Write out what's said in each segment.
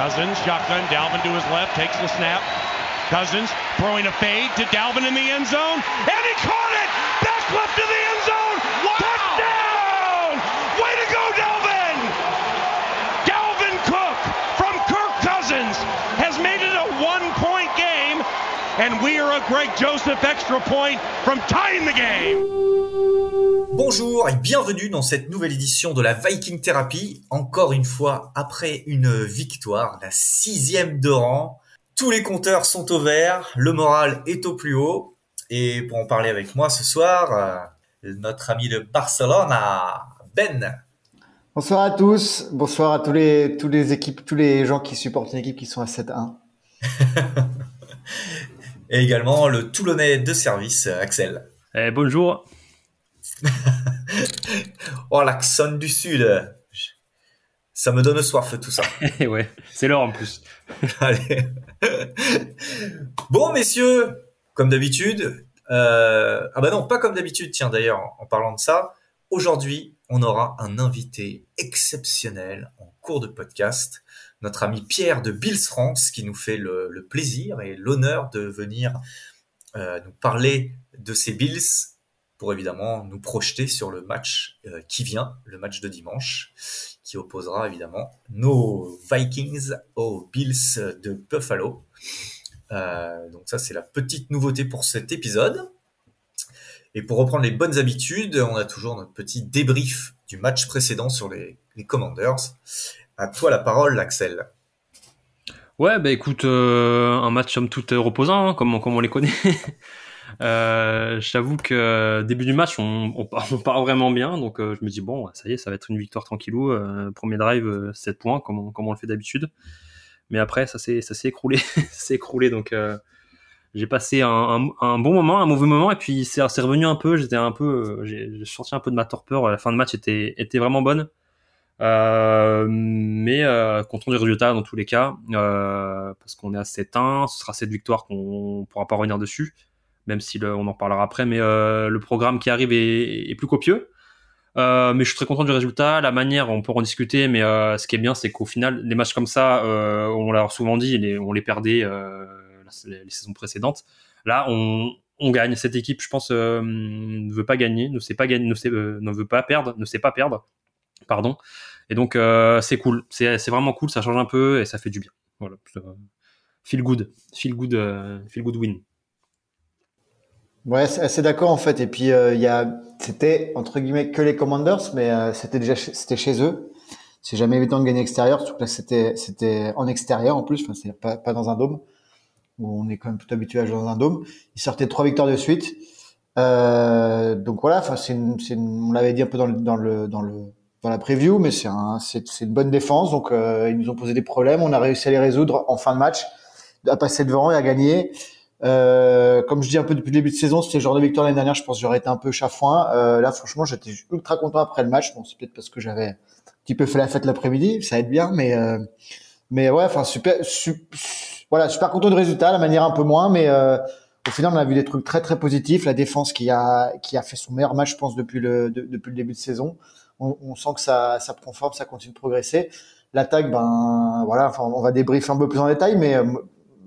Cousins, shotgun, Dalvin to his left, takes the snap. Cousins throwing a fade to Dalvin in the end zone, and he caught it! Back left to the end zone! Wow. And we are a Greg Joseph extra point from tying the game. Bonjour et bienvenue dans cette nouvelle édition de la Viking Therapy. Encore une fois, après une victoire, la sixième de rang. Tous les compteurs sont au vert, le moral est au plus haut. Et pour en parler avec moi ce soir, euh, notre ami de Barcelone, Ben. Bonsoir à tous, bonsoir à tous les, tous les équipes, tous les gens qui supportent une équipe qui sont à 7-1. et également le Toulonnais de service, Axel. Eh, bonjour. oh, l'accent du Sud. Ça me donne soif tout ça. ouais, c'est l'heure en plus. Allez. bon, messieurs, comme d'habitude. Euh... Ah bah non, pas comme d'habitude, tiens d'ailleurs, en parlant de ça. Aujourd'hui, on aura un invité exceptionnel en cours de podcast. Notre ami Pierre de Bills France qui nous fait le, plaisir et l'honneur de venir euh, nous parler de ces Bills pour évidemment nous projeter sur le match euh, qui vient, le match de dimanche, qui opposera évidemment nos Vikings aux Bills de Buffalo. Euh, donc ça, c'est la petite nouveauté pour cet épisode. Et pour reprendre les bonnes habitudes, on a toujours notre petit débrief du match précédent sur les Commanders. À toi la parole, Axel. Ouais, bah écoute, euh, un match somme toute reposant, hein, comme, comme on les connaît. Euh, J'avoue que euh, début du match, on, on, part, vraiment bien. Donc euh, je me dis, bon, ça y est, ça va être une victoire tranquillou. Euh, premier drive, euh, 7 points, comme on, comme on le fait d'habitude. Mais après, ça s'est écroulé. s'est écroulé. Donc j'ai passé un, bon moment, un mauvais moment. Et puis c'est revenu un peu. J'étais un peu. J'ai sorti un peu de ma torpeur. La fin de match était, était vraiment bonne. Mais content du résultat dans tous les cas. parce qu'on est à 7-1. Ce sera cette victoire qu'on pourra pas revenir dessus même si on en parlera après, mais euh, le programme qui arrive est, plus copieux. Euh, mais je suis très content du résultat, la manière, on peut en discuter, mais euh, ce qui est bien, c'est qu'au final, les matchs comme ça, euh, on l'a souvent dit, on les perdait euh, les, saisons précédentes. Là, on, gagne. Cette équipe, je pense, euh, ne veut pas gagner, ne sait pas gagner, ne veut pas perdre, ne sait pas perdre, pardon. Et donc, c'est cool, c'est vraiment cool, ça change un peu et ça fait du bien. Voilà, feel good, feel good, feel good win. Ouais, c'est d'accord en fait. Et puis euh, il y a, c'était entre guillemets que les Commanders, mais euh, c'était déjà c'était chez eux. C'est jamais évident de gagner extérieur, surtout que c'était c'était en extérieur en plus. Enfin, c'est pas pas dans un dôme où on est quand même tout habitué à jouer dans un dôme. Ils sortaient trois victoires de suite. Euh, donc voilà, enfin c'est on l'avait dit un peu dans le dans le dans le dans la preview, mais c'est un, c'est une bonne défense. Donc euh, ils nous ont posé des problèmes, on a réussi à les résoudre en fin de match, à passer devant et à gagner. Euh, comme je dis un peu depuis le début de saison, c'était le genre de victoire l'année dernière, je pense que j'aurais été un peu chafouin. Euh, là, franchement, j'étais ultra content après le match. Bon, c'est peut-être parce que j'avais un petit peu fait la fête l'après-midi, ça aide bien, mais euh, mais ouais, enfin super, su, voilà, super content du résultat, la manière un peu moins, mais euh, au final, on a vu des trucs très très positifs. La défense qui a qui a fait son meilleur match, je pense, depuis le de, depuis le début de saison. On, on, sent que ça ça prend ça continue de progresser. L'attaque, ben voilà, enfin, on va débriefer un peu plus en détail, mais euh,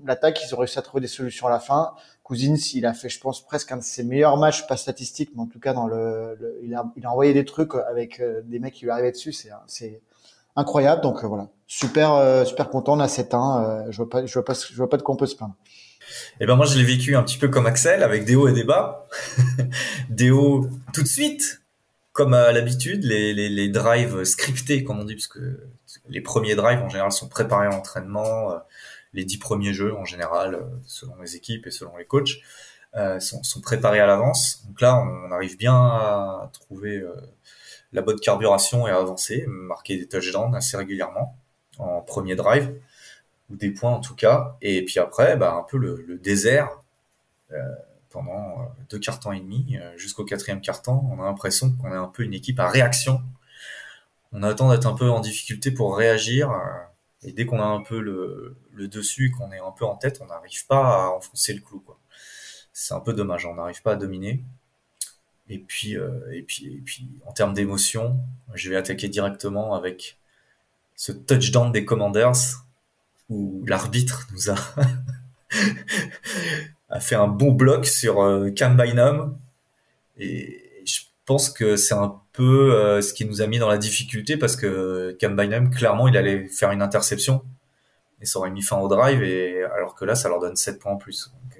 l'attaque, ils ont réussi à trouver des solutions à la fin. Cousins, il a fait, je pense, presque un de ses meilleurs matchs, pas statistiques, mais en tout cas dans le, le il, a, il a envoyé des trucs avec euh, des mecs qui lui arrivaient dessus, c'est incroyable. Donc euh, voilà, super super content. On a 7-1. je vois pas, je vois pas, je vois pas de quoi on peut se plaindre. Eh ben moi, je l'ai vécu un petit peu comme Axel, avec des hauts et des bas. des hauts tout de suite, comme à l'habitude, les, les, les drives scriptés, comme on dit, parce que les premiers drives en général sont préparés à l'entraînement les dix premiers jeux en général, selon les équipes et selon les coachs, euh, sont, sont, préparés à l'avance. Donc là, on, arrive bien à trouver euh, la bonne carburation et à avancer, marquer des touchdowns assez régulièrement en premier drive ou des points en tout cas. Et puis après, bah, un peu le, le désert euh, pendant deux quarts temps et demi jusqu'au quatrième quart temps. On a l'impression qu'on est un peu une équipe à réaction. On attend d'être un peu en difficulté pour réagir et dès qu'on a un peu le, le dessus, qu'on est un peu en tête, on n'arrive pas à enfoncer le clou. C'est un peu dommage, on n'arrive pas à dominer. Et puis, euh, et puis, et puis, en termes d'émotion, je vais attaquer directement avec ce touchdown des Commanders. où l'arbitre nous a a fait un bon bloc sur euh, Cam Bynum et je pense que c'est un peu euh, ce qui nous a mis dans la difficulté parce que Cam Bynum clairement il allait faire une interception et ça aurait mis fin au drive et alors que là ça leur donne 7 points en plus. Euh,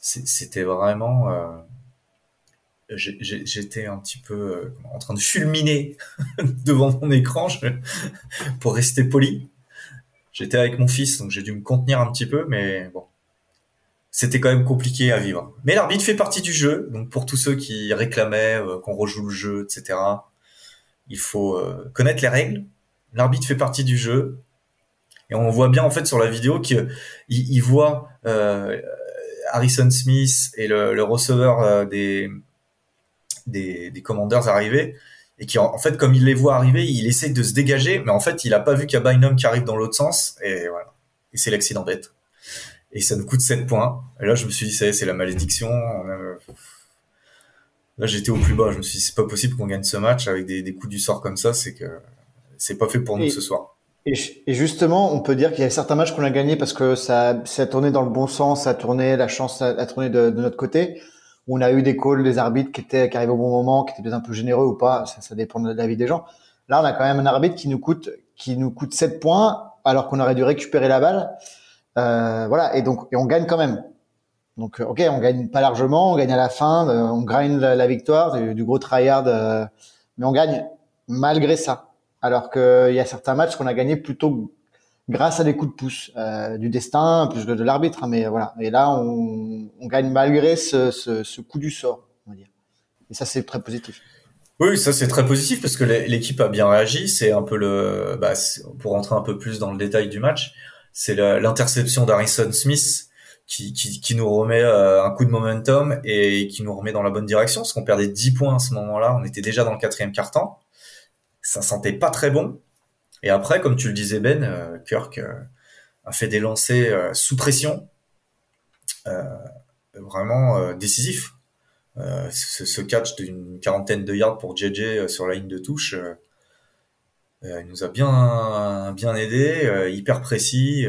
c'était vraiment euh, j'étais un petit peu en train de fulminer devant mon écran je, pour rester poli. J'étais avec mon fils, donc j'ai dû me contenir un petit peu, mais bon, c'était quand même compliqué à vivre. Mais l'arbitre fait partie du jeu, donc pour tous ceux qui réclamaient euh, qu'on rejoue le jeu, etc., il faut euh, connaître les règles. L'arbitre fait partie du jeu, et on voit bien en fait sur la vidéo qu'il il voit euh, Harrison Smith et le, receveur des commanders arriver et qui en, fait comme il les voit arriver il essaie de se dégager mais en fait il a pas vu qu'il y a Bynum qui arrive dans l'autre sens et voilà et c'est l'accident bête et ça nous coûte 7 points. Et là je me suis dit ça c'est la malédiction. Là j'étais au plus bas. Je me suis dit c'est pas possible qu'on gagne ce match avec des, des, coups du sort comme ça. C'est que c'est pas fait pour nous et, ce soir. et, et, justement on peut dire qu'il y a certains matchs qu'on a gagnés parce que ça, ça a tourné dans le bon sens ça a tourné la chance a, a tourné de, de notre côté. On a eu des calls des arbitres qui étaient qui arrivaient au bon moment, qui étaient peut-être un peu généreux ou pas, ça, ça dépend de l'avis des gens. Là, on a quand même un arbitre qui nous coûte qui nous coûte 7 points alors qu'on aurait dû récupérer la balle. Euh, voilà, et donc on gagne quand même. Donc OK, on gagne pas largement, on gagne à la fin, euh, on grind la, victoire, du, gros tryhard euh, mais on gagne malgré ça. Alors qu'il y a certains matchs qu'on a gagné plutôt grâce à des coups de pouce euh, du destin plus que de l'arbitre hein, mais voilà et là on, gagne malgré ce, coup du sort on va dire et ça c'est très positif oui ça c'est très positif parce que l'équipe a bien réagi c'est un peu le bah, pour rentrer un peu plus dans le détail du match c'est l'interception d'Harrison Smith qui, qui, qui, nous remet euh, un coup de momentum et qui nous remet dans la bonne direction parce qu'on perdait 10 points à ce moment-là on était déjà dans le quatrième quart-temps ça sentait pas très bon et après, comme tu le disais Ben, euh, Kirk euh, a fait des lancers euh, sous pression, vraiment décisifs. Ce, ce, catch d'une quarantaine de yards pour JJ sur la ligne de touche, il nous a bien bien aidé, hyper précis.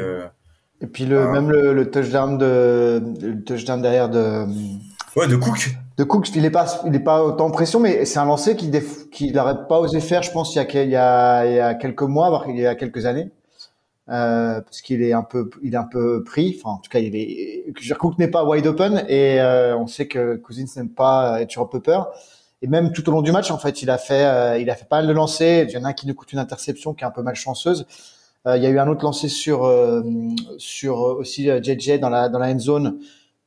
Et puis le, ah. même le, le, touchdown de le touchdown derrière de ouais de Cook de Cook, il est pas, il est pas autant en pression, mais c'est un lancer qu'il qu'il n'aurait pas osé faire, je pense, il y a, il y a, il y a quelques mois, voire il y a quelques années, euh, parce qu'il est un peu, il est un peu pris. Enfin, en tout cas, il est, Cook n'est pas wide open et euh, on sait que Cousins n'aime pas être sur un peu peur. Et même tout au long du match, en fait, il a fait, euh, il a fait pas mal de lancers. Il y en a un qui nous coûte une interception qui est un peu malchanceuse. Euh, il y a eu un autre lancé sur, euh, sur aussi JJ dans la dans la end zone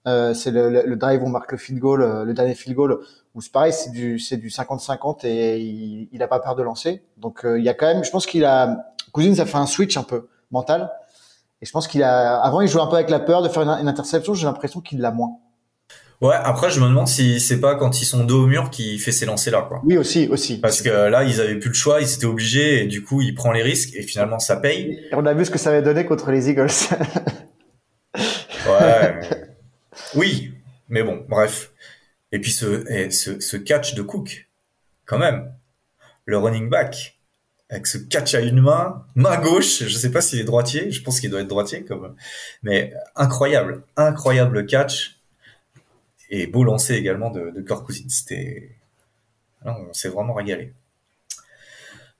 euh, c'est le, le, drive où on marque le field goal, euh, le dernier field goal, où c'est pareil, c'est du c'est du 50-50 et il, il a pas peur de lancer. Donc euh, il y a quand même, je pense qu'il a, Cousins a fait un switch un peu mental. Et je pense qu'il a, avant il jouait un peu avec la peur de faire une interception. J'ai l'impression qu'il l'a moins. Ouais, après je me demande si c'est pas quand ils sont dos au mur qu'il fait ces lancers là quoi. Oui aussi, aussi. Parce que là ils avaient plus le choix, ils étaient obligés et du coup il prend les risques et finalement ça paye. Et on a vu ce que ça avait donné contre les Eagles. ouais. Oui, mais bon, bref. Et puis ce, et ce, ce, catch de Cook, quand même. Le running back, avec ce catch à une main, main gauche, je sais pas s'il est droitier, je pense qu'il doit être droitier, comme, mais incroyable, incroyable catch. Et beau lancer également de, de on s'est vraiment régalé.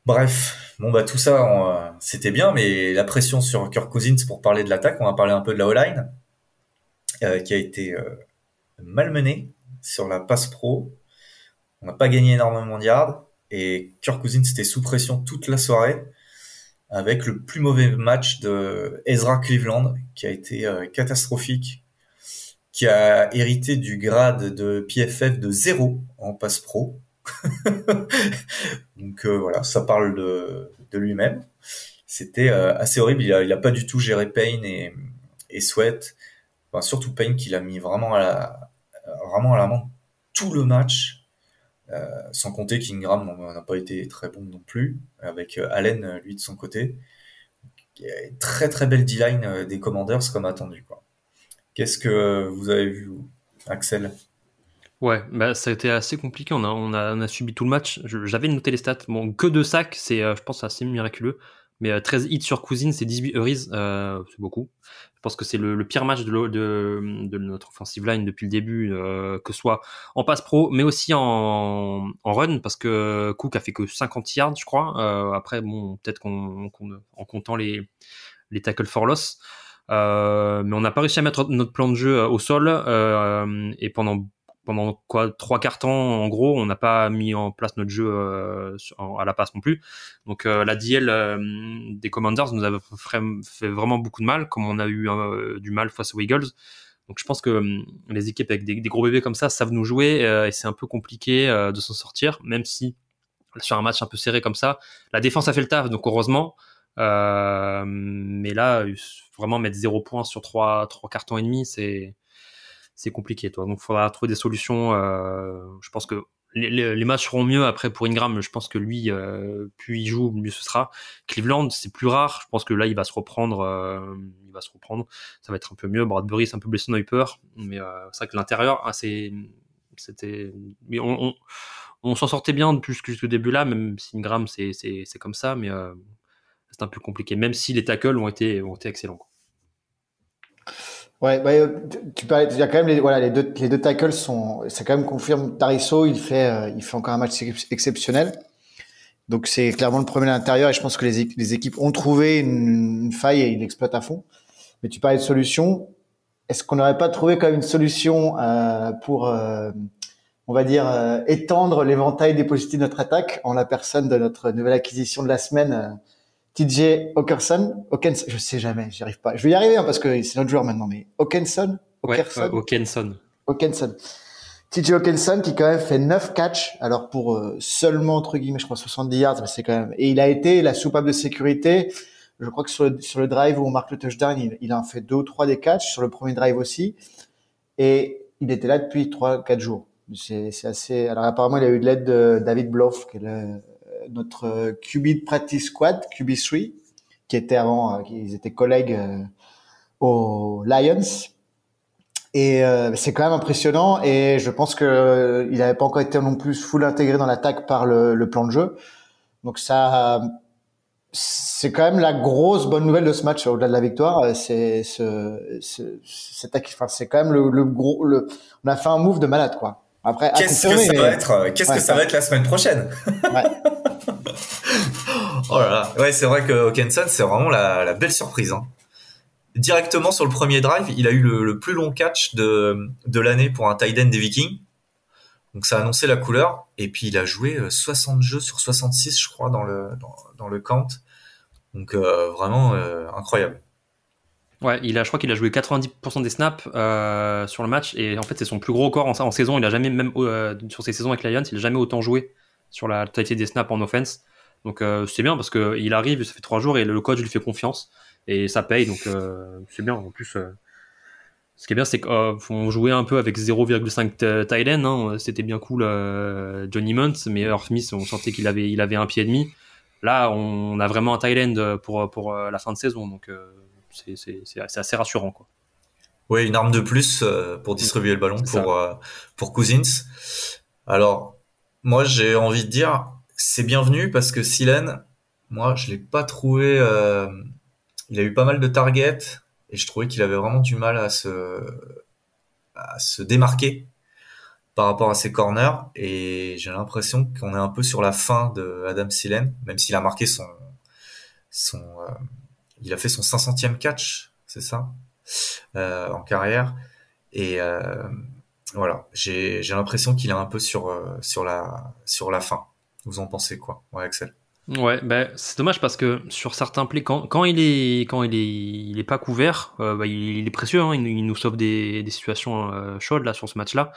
Bref, bon bah tout ça, c'était bien, mais la pression sur Kirk pour parler de l'attaque, on va parler un peu de la O-line. Euh, qui a été euh, malmené sur la passe pro. On n'a pas gagné énormément de yards et Kirk était sous pression toute la soirée avec le plus mauvais match de Ezra Cleveland qui a été euh, catastrophique, qui a hérité du grade de PFF de zéro en passe pro. Donc euh, voilà, ça parle de, de lui-même. C'était euh, assez horrible. Il a, il a pas du tout géré Payne et, et Sweat surtout Payne qui l'a mis vraiment à la, vraiment à tout le match. Euh, sans compter qu'Ingram n'a pas été très bon non plus, avec euh, Allen, euh, lui, de son côté. Très très belle D-line des Commanders comme attendu. Qu'est-ce que vous avez vu, Axel? Ouais, bah, ça a été assez compliqué. On a, on a, subi tout le match. J'avais noté les stats. Bon, que deux sacs, c'est, je pense, assez miraculeux. Mais 13 hits sur Cousins c'est 18 Euris, euh, c'est beaucoup. Je pense que c'est le, pire match de, notre offensive line depuis le début, euh, que ce soit en passe pro, mais aussi en, run, parce que Cook a fait que 50 yards, je crois. Euh, après, bon, peut-être qu'on, en comptant les, les tackles for loss. Euh, mais on n'a pas réussi à mettre notre plan de jeu au sol euh, et pendant pendant quoi trois quarts temps en gros on n'a pas mis en place notre jeu euh, à la passe non plus. Donc euh, la DL euh, des Commanders nous a fait vraiment beaucoup de mal comme on a eu du mal face aux Eagles. Donc je pense que hum, les équipes avec des, gros bébés comme ça savent nous jouer et c'est un peu compliqué de s'en sortir même si sur un match un peu serré comme ça la défense a fait le taf. Donc heureusement mais là vraiment mettre zéro points sur trois trois cartons et demi c'est c'est compliqué. Toi. Donc, il faudra trouver des solutions. Euh, je pense que les, matchs seront mieux après pour Ingram. Je pense que lui, euh, plus il joue, mieux ce sera. Cleveland, c'est plus rare. Je pense que là, il va se reprendre. Euh, il va se reprendre. Ça va être un peu mieux. Bradbury, c'est un peu blessé Neuper, mais c'est vrai que l'intérieur, ah, c'est, c'était, mais on, on, s'en sortait bien depuis ce début là, même si Ingram, c'est, c'est, c'est comme ça, mais c'est un peu compliqué. Même si les tackles ont été, ont été excellents. Ouais, bah, tu parlais, il y a quand même les, voilà, les deux, les deux tackles sont, c'est quand même confirme. Tarisso, il fait, euh, il fait encore un match exceptionnel. Donc c'est clairement le premier à l'intérieur et je pense que les, les équipes ont trouvé une, faille et ils l'exploitent à fond. Mais tu parlais de solution. Est-ce qu'on n'aurait pas trouvé quand même une solution euh, pour, euh, on va dire, euh, étendre l'éventail des positifs de notre attaque en la personne de notre nouvelle acquisition de la semaine, TJ Hawkinson, Hawkinson, je sais jamais, j'y arrive pas. Je vais y arriver hein, parce que c'est notre joueur maintenant, mais Hawkinson, Hawkinson, Hawkinson, Hawkinson. TJ Hawkinson qui quand même fait 9 catchs, alors pour euh, seulement entre guillemets, je crois 70 yards, mais c'est quand même. Et il a été la soupape de sécurité. Je crois que sur le, sur le drive où on marque le touchdown, il, il en fait deux ou trois des catchs sur le premier drive aussi. Et il était là depuis trois, quatre jours. C'est assez. Alors apparemment, il a eu de l'aide de David Bloff, qui est le notre euh, QB practice squad, QB3, qui était avant, euh, ils étaient collègues euh, aux Lions. Et c'est quand même impressionnant. Et je pense que il n'avait pas encore été non plus full intégré dans l'attaque par le, le, plan de jeu. Donc ça, c'est quand même la grosse bonne nouvelle de ce match au-delà de la victoire. C'est ce, ce, enfin, c'est quand même le, le gros. Le, on a fait un move de malade, quoi. Après, qu'est-ce que ça va être Qu'est-ce que ça va être la semaine prochaine? Ouais. oh là là. Ouais, c'est vrai que Hawkinson, c'est vraiment la, belle surprise. Hein. Directement sur le premier drive, il a eu le, plus long catch de, de l'année pour un tight end des Vikings. Donc ça a annoncé la couleur. Et puis il a joué 60 euh, jeux sur 66, je crois, dans le, dans, le count. Donc euh, vraiment euh, incroyable. Ouais, il a, je crois qu'il a joué 90% des snaps sur le match et en fait c'est son plus gros corps en, saison. Il a jamais même sur ses saisons avec Lions, il a jamais autant joué sur la totalité des snaps en offense. Donc euh, c'est bien parce que il arrive, ça fait trois jours et le coach lui fait confiance et ça paye. Donc euh, c'est bien. En plus, euh, ce qui est bien, c'est qu'on jouait un peu avec 0,5 Thailand. Hein. C'était bien cool, Johnny Munt, mais Earth Smith, on sentait qu'il avait, il avait un pied et demi. Là, on a vraiment un Thailand pour pour la fin de saison. Donc c'est assez rassurant, quoi. Oui, une arme de plus pour distribuer le ballon pour pour Cousins. Alors moi, j'ai envie de dire, c'est bienvenu parce que Silen, moi, je l'ai pas trouvé. Euh, il a eu pas mal de targets et je trouvais qu'il avait vraiment du mal à se à se démarquer par rapport à ses corners et j'ai l'impression qu'on est un peu sur la fin de Adam Silen, même s'il a marqué son son euh, il a fait son 500e catch, c'est ça, euh, en carrière et euh, voilà, j'ai l'impression qu'il est un peu sur, euh, sur, la, sur la fin. Vous en pensez quoi, ouais, Axel Ouais, ben c'est dommage parce que sur certains plays, quand, quand il est quand il est il est pas couvert, euh, bah, il, est précieux. Hein, il, nous sauve des, des situations euh, chaudes là sur ce match-là.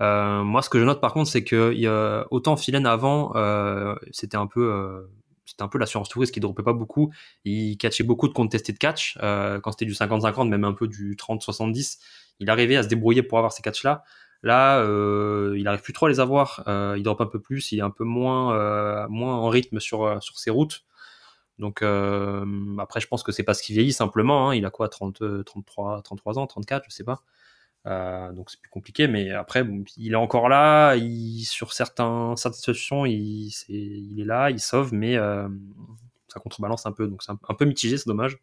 moi, ce que je note par contre, c'est que autant Philen avant, c'était un peu c'était un peu l'assurance touriste qui dropait pas beaucoup. Il catchait beaucoup de contested catch quand c'était du 50-50, même un peu du 30-70 il arrivait à se débrouiller pour avoir ces catchs-là. Là, euh, il arrive plus trop à les avoir. Euh, il drop un peu plus, il est un peu moins, euh, en rythme sur, euh, sur ses routes. Donc après, je pense que c'est parce qu'il vieillit simplement. Hein. Il a quoi, 30, 33, 33 ans, 34, je sais pas. Donc c'est plus compliqué, mais après, il est encore là. Il, sur certains, certaines situations, il, est, il est là, il sauve, mais ça contrebalance un peu. Donc c'est un, peu mitigé, c'est dommage.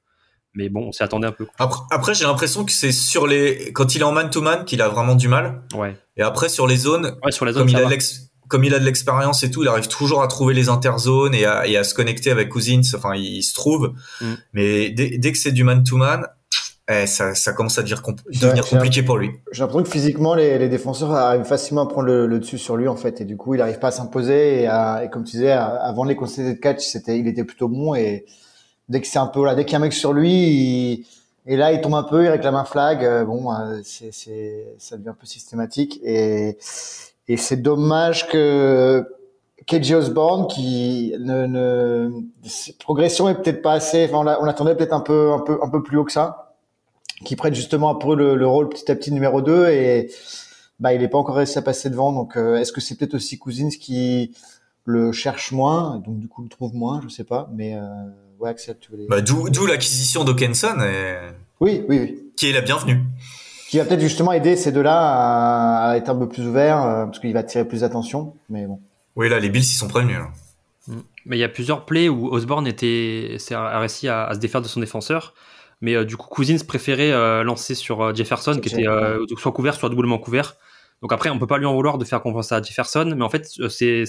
Mais bon, on s'y attendait un peu. Après, après j'ai l'impression que c'est sur les quand il est en man-to-man qu'il a vraiment du mal. Ouais. Et après sur les zones, ouais, sur les zones comme, il a comme il a de l'expérience et tout, il arrive toujours à trouver les interzones et à, et à se connecter avec Cousins. Enfin, il, se trouve. Mm. Mais dès, dès, que c'est du man-to-man, eh, ça, ça, commence à devenir, devenir compliqué pour lui. J'ai l'impression que physiquement, les, les, défenseurs arrivent facilement à prendre le, le, dessus sur lui en fait, et du coup, il n'arrive pas à s'imposer. Et, et, comme tu disais, avant les conseils de catch, c'était, il était plutôt bon. Et dès que c'est un peu là, dès qu'il y a un mec sur lui, il, et là, il tombe un peu, il réclame un flag. Euh, bon, euh, c'est, ça devient un peu systématique. Et, et c'est dommage que KJ Osborne, qui ne, ne progression est peut-être pas assez. Enfin, on, on attendait peut-être un peu, un peu, un peu plus haut que ça qui prête justement un peu le, le, rôle petit à petit numéro 2 et bah il n'est pas encore réussi à passer devant. Donc euh, est-ce que c'est peut-être aussi Cousins qui le cherche moins donc du coup le trouve moins je sais pas mais euh, ouais Axel tu voulais bah, d'où l'acquisition d'Okenson et... oui, oui oui. qui est la bienvenue. Qui va peut-être justement aider ces deux-là à, être un peu plus ouverts euh, parce qu'il va attirer plus d'attention mais bon. Oui là les Bills ils sont prévenus hein. mm. mais il y a plusieurs plays où Osborne était a réussi à, à se défaire de son défenseur mais euh, du coup, Cousins préférait euh, lancer sur euh, Jefferson, qui était soit couvert, soit doublement couvert. Donc après, on peut pas lui en vouloir de faire compenser à Jefferson, mais en fait, c'est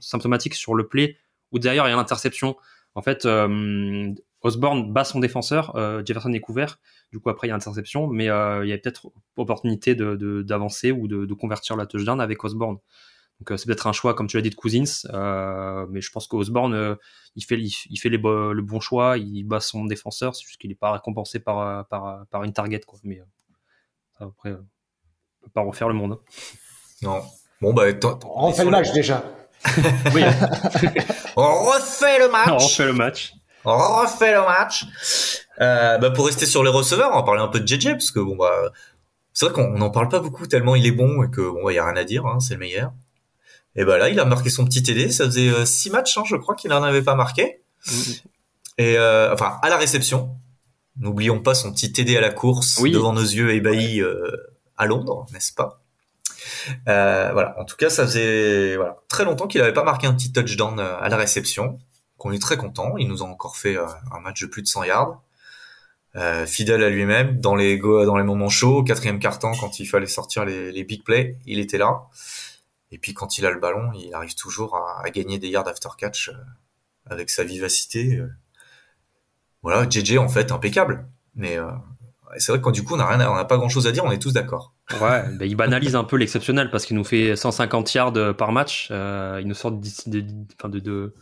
symptomatique sur le play où derrière il y a l'interception. En fait, Osborne bat son défenseur, Jefferson est couvert. Du coup, après, il y a interception, mais il y a peut-être opportunité d'avancer de, ou de, de, convertir la touchdown avec Osborne. Donc euh, c'est peut-être un choix, comme tu l'as dit, de Cousins, euh, mais je pense qu'Osborne, euh, il fait, il, fait les le bon choix, il bat son défenseur, c'est juste qu'il n'est pas récompensé par, par, par, une target. Quoi. Mais après, on peut pas refaire le monde. Hein. Non. Bon, bah, on refait le match déjà. oui. on refait le match. On refait le match. On refait le match. Euh, bah, pour rester sur les receveurs, on va parler un peu de JJ, parce que bon, bah, c'est vrai qu'on n'en parle pas beaucoup tellement il est bon et que bon, il bah, y a rien à dire, hein, c'est le meilleur. Et ben là, il a marqué son petit TD. Ça faisait euh, six matchs, hein, je crois qu'il n'en avait pas marqué. Mm-hmm. Et euh, enfin, à la réception. N'oublions pas son petit TD à la course devant nos yeux ébahis euh, à Londres, n'est-ce pas? Euh, Voilà. En tout cas, ça faisait voilà, très longtemps qu'il n'avait pas marqué un petit touchdown euh, à la réception. Qu'on est très content. Il nous a encore fait un match de plus de 100 yards. fidèle à lui-même dans les dans les moments chauds, quatrième quart-temps quand il fallait sortir les, les big plays, il était là. Et puis quand il a le ballon, il arrive toujours à, gagner des yards after catch euh, avec sa vivacité. Euh. Voilà, JJ en fait impeccable. Mais euh, c'est vrai que quand du coup on n'a rien, on n'a pas grand chose à dire, on est tous d'accord. Ouais, ben, il banalise un peu l'exceptionnel parce qu'il nous fait 150 yards par match. il nous sort de, de, de, de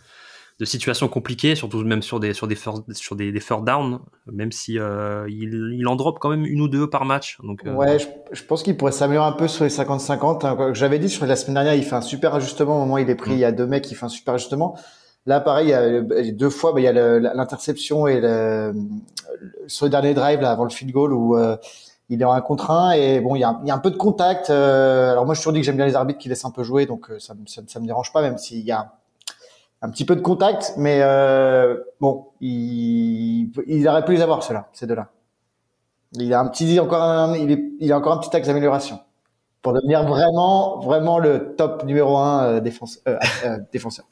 situations compliquées, surtout même sur des sur des first, sur des, des first down, même si euh, il, il, en drop quand même une ou deux par match. Donc euh, ouais, je, je, pense qu'il pourrait s'améliorer un peu sur les 50-50. Hein. J'avais dit sur la semaine dernière, il fait un super ajustement au moment où il est pris. Mm. Il y a deux mecs qui font un super ajustement. Là, pareil, il y a deux fois, bah, il y a l'interception et le, sur le dernier drive là avant le field goal où euh, il est en un contre un et bon, il y a, il y a un peu de contact. alors moi, je suis toujours dit que j'aime bien les arbitres qui laissent un peu jouer, donc ça, ça, ça me dérange pas, même s'il y a un petit peu de contact, mais euh, bon, il, il aurait pu les avoir ceux-là, ces deux-là. Il a un petit encore un, il, est, il a encore un petit axe d'amélioration pour devenir vraiment vraiment le top numéro un euh, défense, euh, euh défenseur.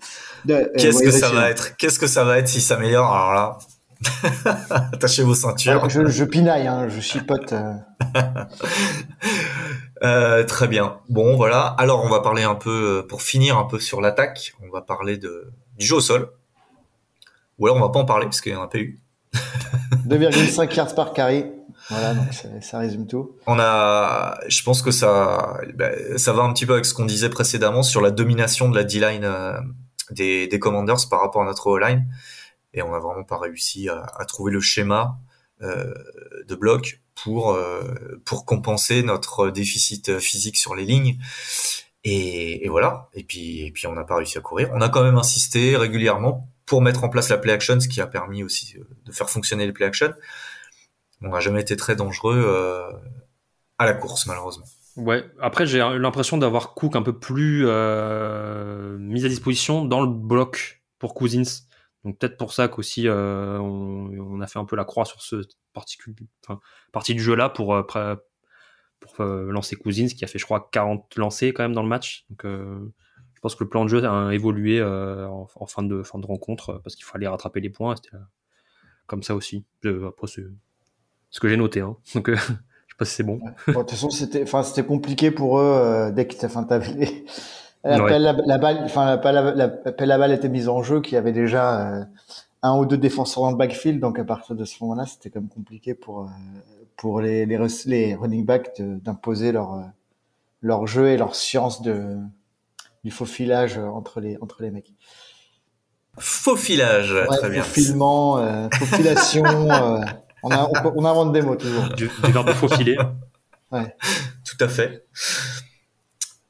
Qu'est-ce que ça va être? Qu'est-ce que ça va être s'il s'améliore? Alors là, attachez vos ceintures. je, je pinaille, hein, je chipote. Euh. Euh, très bien. Bon, voilà. Alors, on va parler un peu, pour finir un peu sur l'attaque, on va parler de, du jeu au sol. Ou alors, on va pas en parler parce qu'il n'y en a pas eu. 2,5 yards par carré. Voilà, donc ça, résume tout. On a, je pense que ça, bah, ça va un petit peu avec ce qu'on disait précédemment sur la domination de la D-line euh, des, des Commanders par rapport à notre O-line. Et on n'a vraiment pas réussi à, à trouver le schéma euh, de bloc pour euh, pour compenser notre déficit physique sur les lignes. Et, et, voilà. Et puis et puis on n'a pas réussi à courir. On a quand même insisté régulièrement pour mettre en place la play action, ce qui a permis aussi euh, de faire fonctionner les play action. On n'a jamais été très dangereux euh, à la course malheureusement. Ouais. Après j'ai l'impression d'avoir Cook un peu plus euh, mis à disposition dans le bloc pour Cousins. Donc peut-être pour ça qu'aussi euh, on, on, a fait un peu la croix sur ce enfin, partie du jeu là pour euh, pour euh, lancer Cousins qui a fait je crois 40 lancés quand même dans le match. Donc euh, je pense que le plan de jeu a évolué en, fin de fin de rencontre parce qu'il fallait rattraper les points. C'était comme ça aussi. après, c'est ce que j'ai noté. Hein. Donc, je sais pas si c'est bon. de toute façon, c'était, compliqué pour eux dès qu'ils, enfin, la, la, balle, enfin, la, la, la, balle était mise en jeu, qu'il y avait déjà un ou deux défenseurs dans le backfield, donc à partir de ce moment-là, c'était quand même compliqué pour pour les, les, les running backs d'imposer leur, euh, leur jeu et leur science de, du faux filage entre les, entre les mecs. Faux filage, très bien. Faufilement, euh, faufilation, euh, on, a, on, invente des mots toujours. Du, du verbe faufiler. ouais. Tout à fait.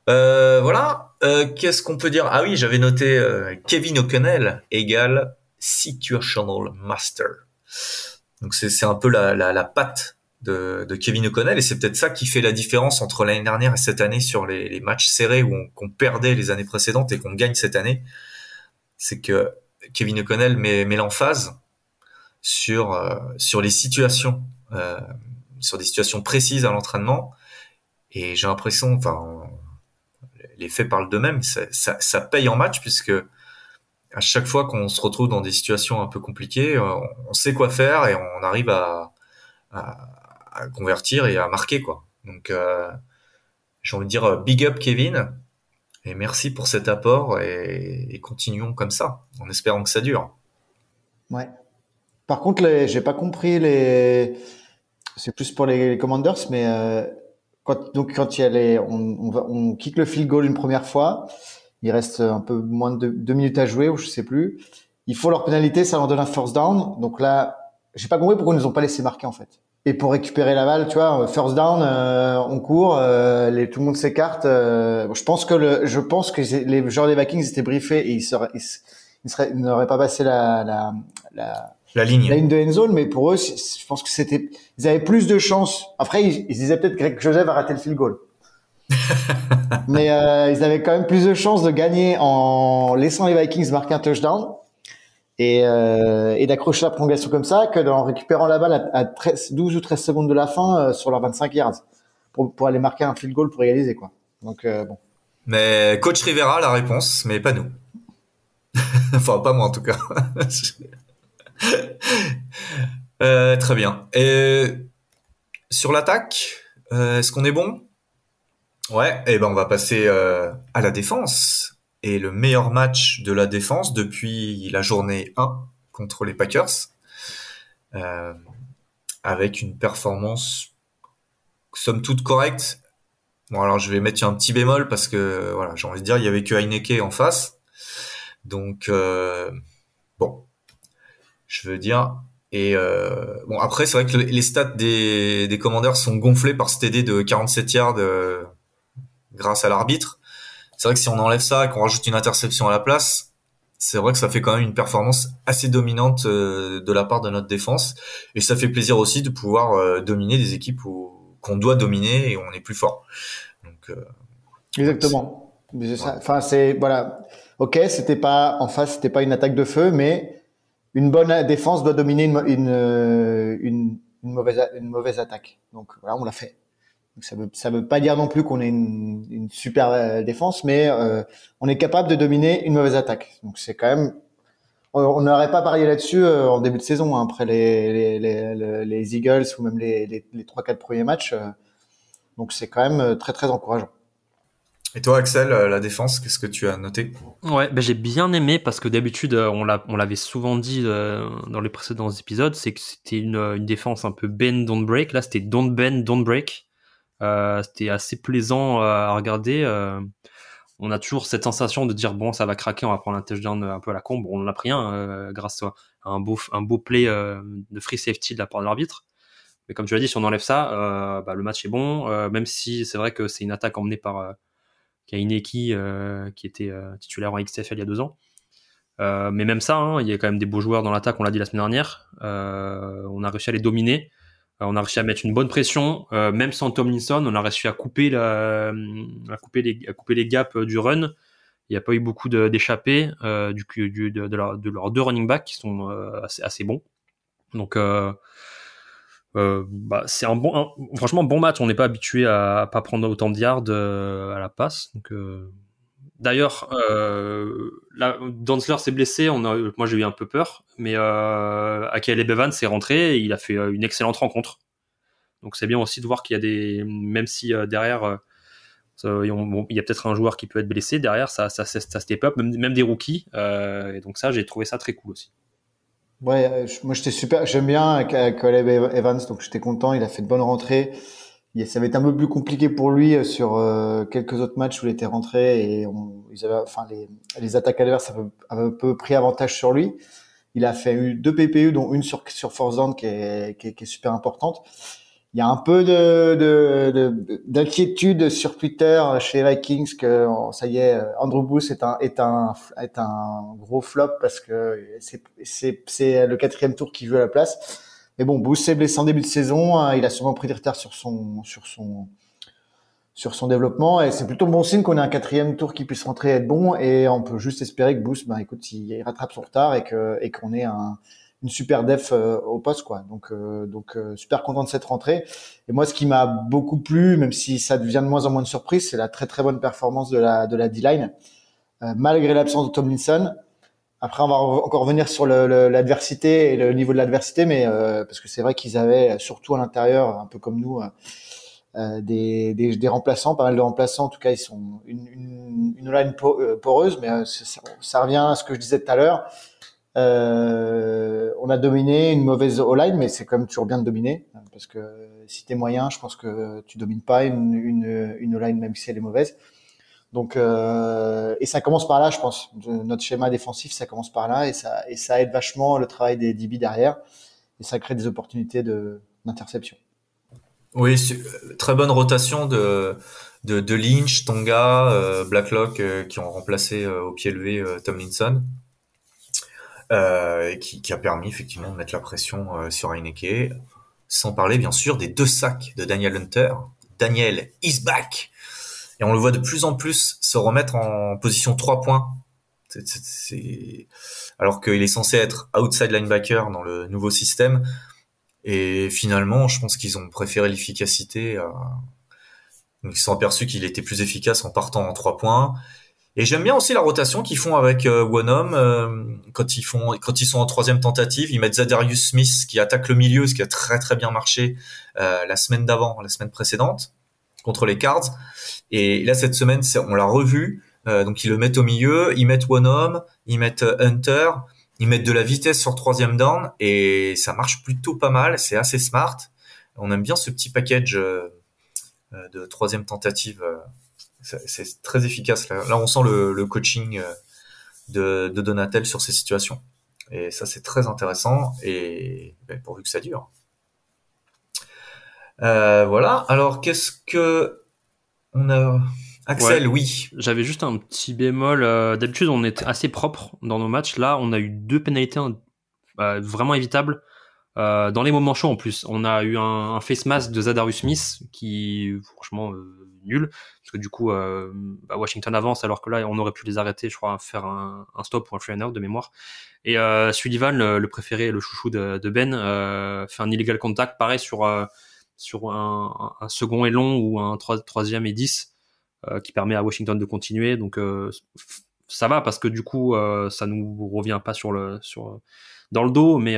Euh, voilà. Euh, Qu'est-ce qu'on peut dire? Ah oui, j'avais noté euh, Kevin O'Connell égale Situational Master. Donc c'est un peu la, la, la patte de, de, Kevin O'Connell et c'est peut-être ça qui fait la différence entre l'année dernière et cette année sur les, les matchs serrés où on, qu'on perdait les années précédentes et qu'on gagne cette année. C'est que Kevin O'Connell met, met l'emphase sur euh, sur les situations, euh, sur des situations précises à l'entraînement et j'ai l'impression, enfin, les faits parlent d'eux-mêmes, ça, ça, ça, paye en match puisque à chaque fois qu'on se retrouve dans des situations un peu compliquées, on, on sait quoi faire et on arrive à, à, convertir et à marquer quoi. Donc euh, j'ai envie de dire euh, big up Kevin et merci pour cet apport et, continuons comme ça en espérant que ça dure. Ouais. Par contre, j'ai pas compris les. C'est plus pour les, commanders, mais euh, donc quand il y a les, on, on, va, on kick le field goal une première fois, il reste un peu moins de deux, minutes à jouer ou je sais plus. Il faut leur pénalité, ça leur donne un first down. Donc là, j'ai pas compris pourquoi ils nous ont pas laissé marquer en fait et pour récupérer la balle, tu vois, first down, euh, on court, euh, les, tout le monde s'écarte. Euh, je pense que le, je pense que les joueurs des Vikings étaient briefés et ils seraient, ils, seraient, ils n'auraient pas passé la, la, la, la ligne. la ligne de end zone, mais pour eux, je pense que c'était, ils avaient plus de chances. Après, ils, ils disaient peut-être que Greg Joseph a raté le field goal. mais euh, ils avaient quand même plus de chances de gagner en laissant les Vikings marquer un touchdown et, euh, et d'accrocher la prolongation comme ça que en récupérant la balle à, à 13, 12 ou 13 secondes de la fin euh, sur leurs 25 yards pour, pour aller marquer un field goal pour égaliser quoi. Donc bon. Mais coach Rivera la réponse, mais pas nous. enfin pas moi en tout cas. Euh, très bien. Et sur l'attaque, euh, est-ce qu'on est bon? Ouais. Et eh ben on va passer euh, à la défense et le meilleur match de la défense depuis la journée 1 contre les Packers, avec une performance somme toute correcte. Bon alors je vais mettre un petit bémol parce que voilà j'ai envie de dire il y avait que Heineke en face, donc bon je veux dire et euh, bon après c'est vrai que les stats des, des commandeurs sont gonflés par ce TD de 47 yards euh, grâce à l'arbitre c'est vrai que si on enlève ça et qu'on rajoute une interception à la place, c'est vrai que ça fait quand même une performance assez dominante euh, de la part de notre défense. Et ça fait plaisir aussi de pouvoir euh, dominer des équipes qu'on doit dominer et où on est plus fort. Donc, euh, Exactement. Enfin, c'est voilà. Ok, c'était pas en face, c'était pas une attaque de feu, mais une bonne défense doit dominer une, une, une, une mauvaise, une mauvaise attaque. Donc voilà, on l'a fait. Ça veut ça veut pas dire non plus qu'on ait une, super euh, défense, mais euh, on est capable de dominer une mauvaise attaque. Donc c'est quand même on n'aurait pas parié là-dessus euh, en début de saison hein, après les, les, les, les, Eagles ou même les, les, les 3-4 premiers matchs. donc c'est quand même très très encourageant. Et toi, Axel, la défense, qu'est-ce que tu as noté? Ouais, ben j'ai bien aimé parce que d'habitude, on l'avait souvent dit dans les précédents épisodes, c'est que c'était une, défense un peu bend, don't break. Là, c'était don't bend, don't break. Euh, c'était assez plaisant euh, à regarder. Euh, on a toujours cette sensation de dire bon, ça va craquer, on va prendre un touchdown un peu à la con. on en a pris un grâce à un beau, un beau play de free safety de la part de l'arbitre. Mais comme tu l'as dit, si on enlève ça, bah, le match est bon. même si c'est vrai que c'est une attaque emmenée par Kaineki, qui était titulaire en XFL il y a deux ans. mais même ça, hein, il y a quand même des beaux joueurs dans l'attaque, on l'a dit la semaine dernière. on a réussi à les dominer. Euh, on a réussi à mettre une bonne pression, euh, même sans Tomlinson, on a réussi à couper, la, couper, les, couper les gaps euh, du run. Il n'y a pas eu beaucoup d'échappées du, de, de, leurs deux running backs qui sont assez, assez, bons. Donc, euh, bah, c'est un bon, franchement bon match. On n'est pas habitué à, à, pas prendre autant de yards à la passe. Donc, D'ailleurs, euh, Danzler s'est blessé. On a, moi, j'ai eu un peu peur, mais euh, Akele Bevan s'est rentré et il a fait euh, une excellente rencontre. Donc, c'est bien aussi de voir qu'il y a des, même si euh, derrière, euh, il y a peut-être un joueur qui peut être blessé derrière, ça, ça, ça, même, même des rookies. et donc ça, j'ai trouvé ça très cool aussi. Ouais, moi j'étais super, j'aime bien Akele Evans, donc j'étais content. Il a fait de bonnes rentrées ça va être un peu plus compliqué pour lui euh, sur euh, quelques autres matchs où il était rentré et on, ils avaient, enfin les, les attaques adverses avaient un peu pris avantage sur lui. Il a fait deux PPU dont une sur sur Force qui est, qui est, qui est super importante. Il y a un peu de d'inquiétude de, sur Twitter chez Vikings que ça y est, Andrew Booth est un est un est un gros flop parce que c'est c'est c'est le quatrième tour qui joue à la place. Mais bon, Booth s'est blessé en début de saison. Hein, il a sûrement pris du retard sur son, sur son, sur son développement. Et c'est plutôt bon signe qu'on ait un quatrième tour qui puisse rentrer et être bon. Et on peut juste espérer que Boost, ben, écoute, il rattrape son retard et que, et qu'on ait un, une super def euh, au poste, quoi. Donc, euh, donc euh, super content de cette rentrée. Et moi, ce qui m'a beaucoup plu, même si ça devient de moins en moins de surprise, c'est la très très bonne performance de la de la D-line, malgré l'absence de Tomlinson. Après, on va encore revenir sur l'adversité et le niveau de l'adversité, mais euh, parce que c'est vrai qu'ils avaient, surtout à l'intérieur, un peu comme nous, euh, des, des, des, remplaçants, pas mal de remplaçants. En tout cas, ils sont une, une, une line poreuse, mais ça, ça, revient à ce que je disais tout à l'heure. Euh, on a dominé une mauvaise O-line, mais c'est quand même toujours bien de dominer, parce que si t'es moyen, je pense que tu domines pas une, O-line même si elle est mauvaise. Donc euh, et ça commence par là, je pense. Notre schéma défensif, ça commence par là et ça aide vachement le travail des DB derrière et ça crée des opportunités d'interception. Oui, très bonne rotation de de, Lynch, Tonga, euh, Blacklock euh, qui ont remplacé euh, au pied levé Tomlinson. Et qui, qui, a permis effectivement de mettre la pression sur Heineke, sans parler bien sûr des deux sacs de Daniel Hunter. Daniel is back et on le voit de plus en plus se remettre en position 3 points. C'est, alors qu'il est censé être outside linebacker dans le nouveau système. Et finalement, je pense qu'ils ont préféré l'efficacité. À... ils se sont aperçus qu'il était plus efficace en partant en 3 points. Et j'aime bien aussi la rotation qu'ils font avec euh, One euh, quand ils font quand ils sont en troisième tentative, ils mettent Zadarius Smith qui attaque le milieu, ce qui a très très bien marché euh, la semaine d'avant, la semaine précédente contre les Cards. Et là, cette semaine, on l'a revu. Euh, donc, ils le mettent au milieu, ils mettent One Home, ils mettent euh, Hunter, ils mettent de la vitesse sur troisième down et ça marche plutôt pas mal. C'est assez smart. On aime bien ce petit package euh, de troisième tentative. C'est très efficace. Là, on sent le, coaching de, de, Donatel sur ces situations. Et ça, c'est très intéressant. Et ben, pourvu que ça dure. Euh, voilà. Alors, qu'est-ce que on a? Axel, oui. J'avais juste un petit bémol. Euh, d'habitude, on est assez propre dans nos matchs. Là, on a eu deux pénalités euh, vraiment évitables. dans les moments chauds en plus, on a eu un, face mask de Zadarius Smith qui, franchement, nul. Parce que du coup, bah, Washington avance alors que là, on aurait pu les arrêter, je crois, faire un, stop ou un free and out de mémoire. Et Sullivan, le, préféré, le chouchou de, Ben, fait un illegal contact, pareil sur sur un, second et long ou un troisième et 10 euh, qui permet à Washington de continuer. Donc euh, ça va parce que du coup euh, ça nous revient pas sur le sur dans le dos, mais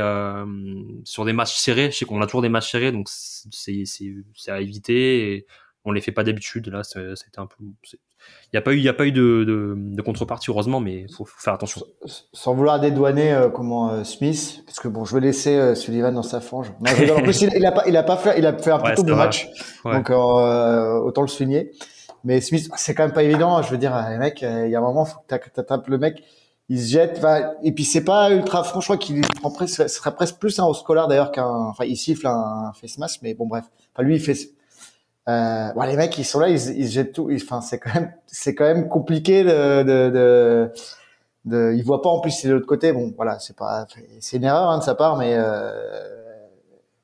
sur des matchs serrés, je sais qu'on a toujours des matchs serrés, donc c'est c'est à éviter. On les fait pas d'habitude. Là, c'était un peu. Il n'y a pas eu, il y a pas eu de, de, de contrepartie heureusement, mais il faut, faire attention. Sans vouloir dédouaner euh, comment euh, Smith, parce que bon, je vais laisser euh, Sullivan dans sa fange. en plus, il, il, a pas, il a pas fait, il a fait un plutôt bon match, donc autant le souligner. Mais Smith, c'est quand même pas évident. Je veux dire, les mecs, il y a un moment, faut que t'attrapes le mec, il se jette, et puis c'est pas ultra franc. Je crois qu'il prend presque, ce serait presque plus un haut scolaire d'ailleurs qu'un, enfin, il siffle un face mask, mais bon, bref. Enfin, lui, il fait euh, bon, les mecs, ils sont là, ils, ils jettent tout. Enfin, c'est quand même, c'est quand même compliqué de, de, de, de, ils voient pas en plus c'est de l'autre côté. Bon, voilà, c'est pas, c'est une erreur hein, de sa part, mais euh,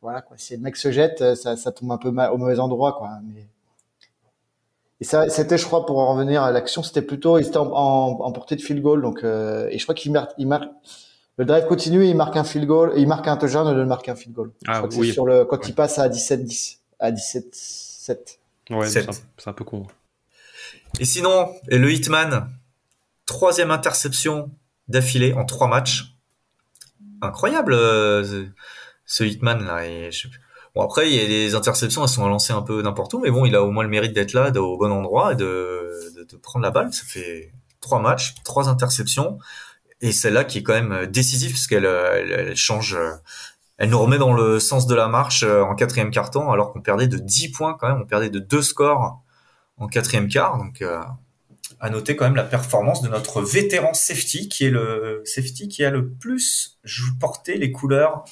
voilà quoi. Si le mec se jette, ça, ça tombe un peu mal, au mauvais endroit, quoi. Mais et ça, c'était, je crois, pour en revenir à l'action, c'était plutôt, il était en, en, portée de field goal, donc euh, et je crois qu'il marque, il marque. Le drive continue, il marque un field goal, il marque un touchdown, il marque un field goal. Ah, oui. sur le quand il passe à 17-10, à 17 Ouais, c'est un, peu con. Et sinon, et le Hitman troisième interception d'affilée en trois matchs. Incroyable euh, ce Hitman là. Et Bon après il y a des interceptions, elles sont lancées un peu n'importe où, mais bon il a au moins le mérite d'être là, au bon endroit et de, de, prendre la balle. Ça fait trois matchs, trois interceptions et celle-là qui est quand même décisive parce qu'elle elle, change, elle nous remet dans le sens de la marche en quatrième quart-temps alors qu'on perdait de 10 points quand même, on perdait de deux scores en quatrième quart. Donc euh, à noter quand même la performance de notre vétéran safety, qui est le safety qui a le plus porté les couleurs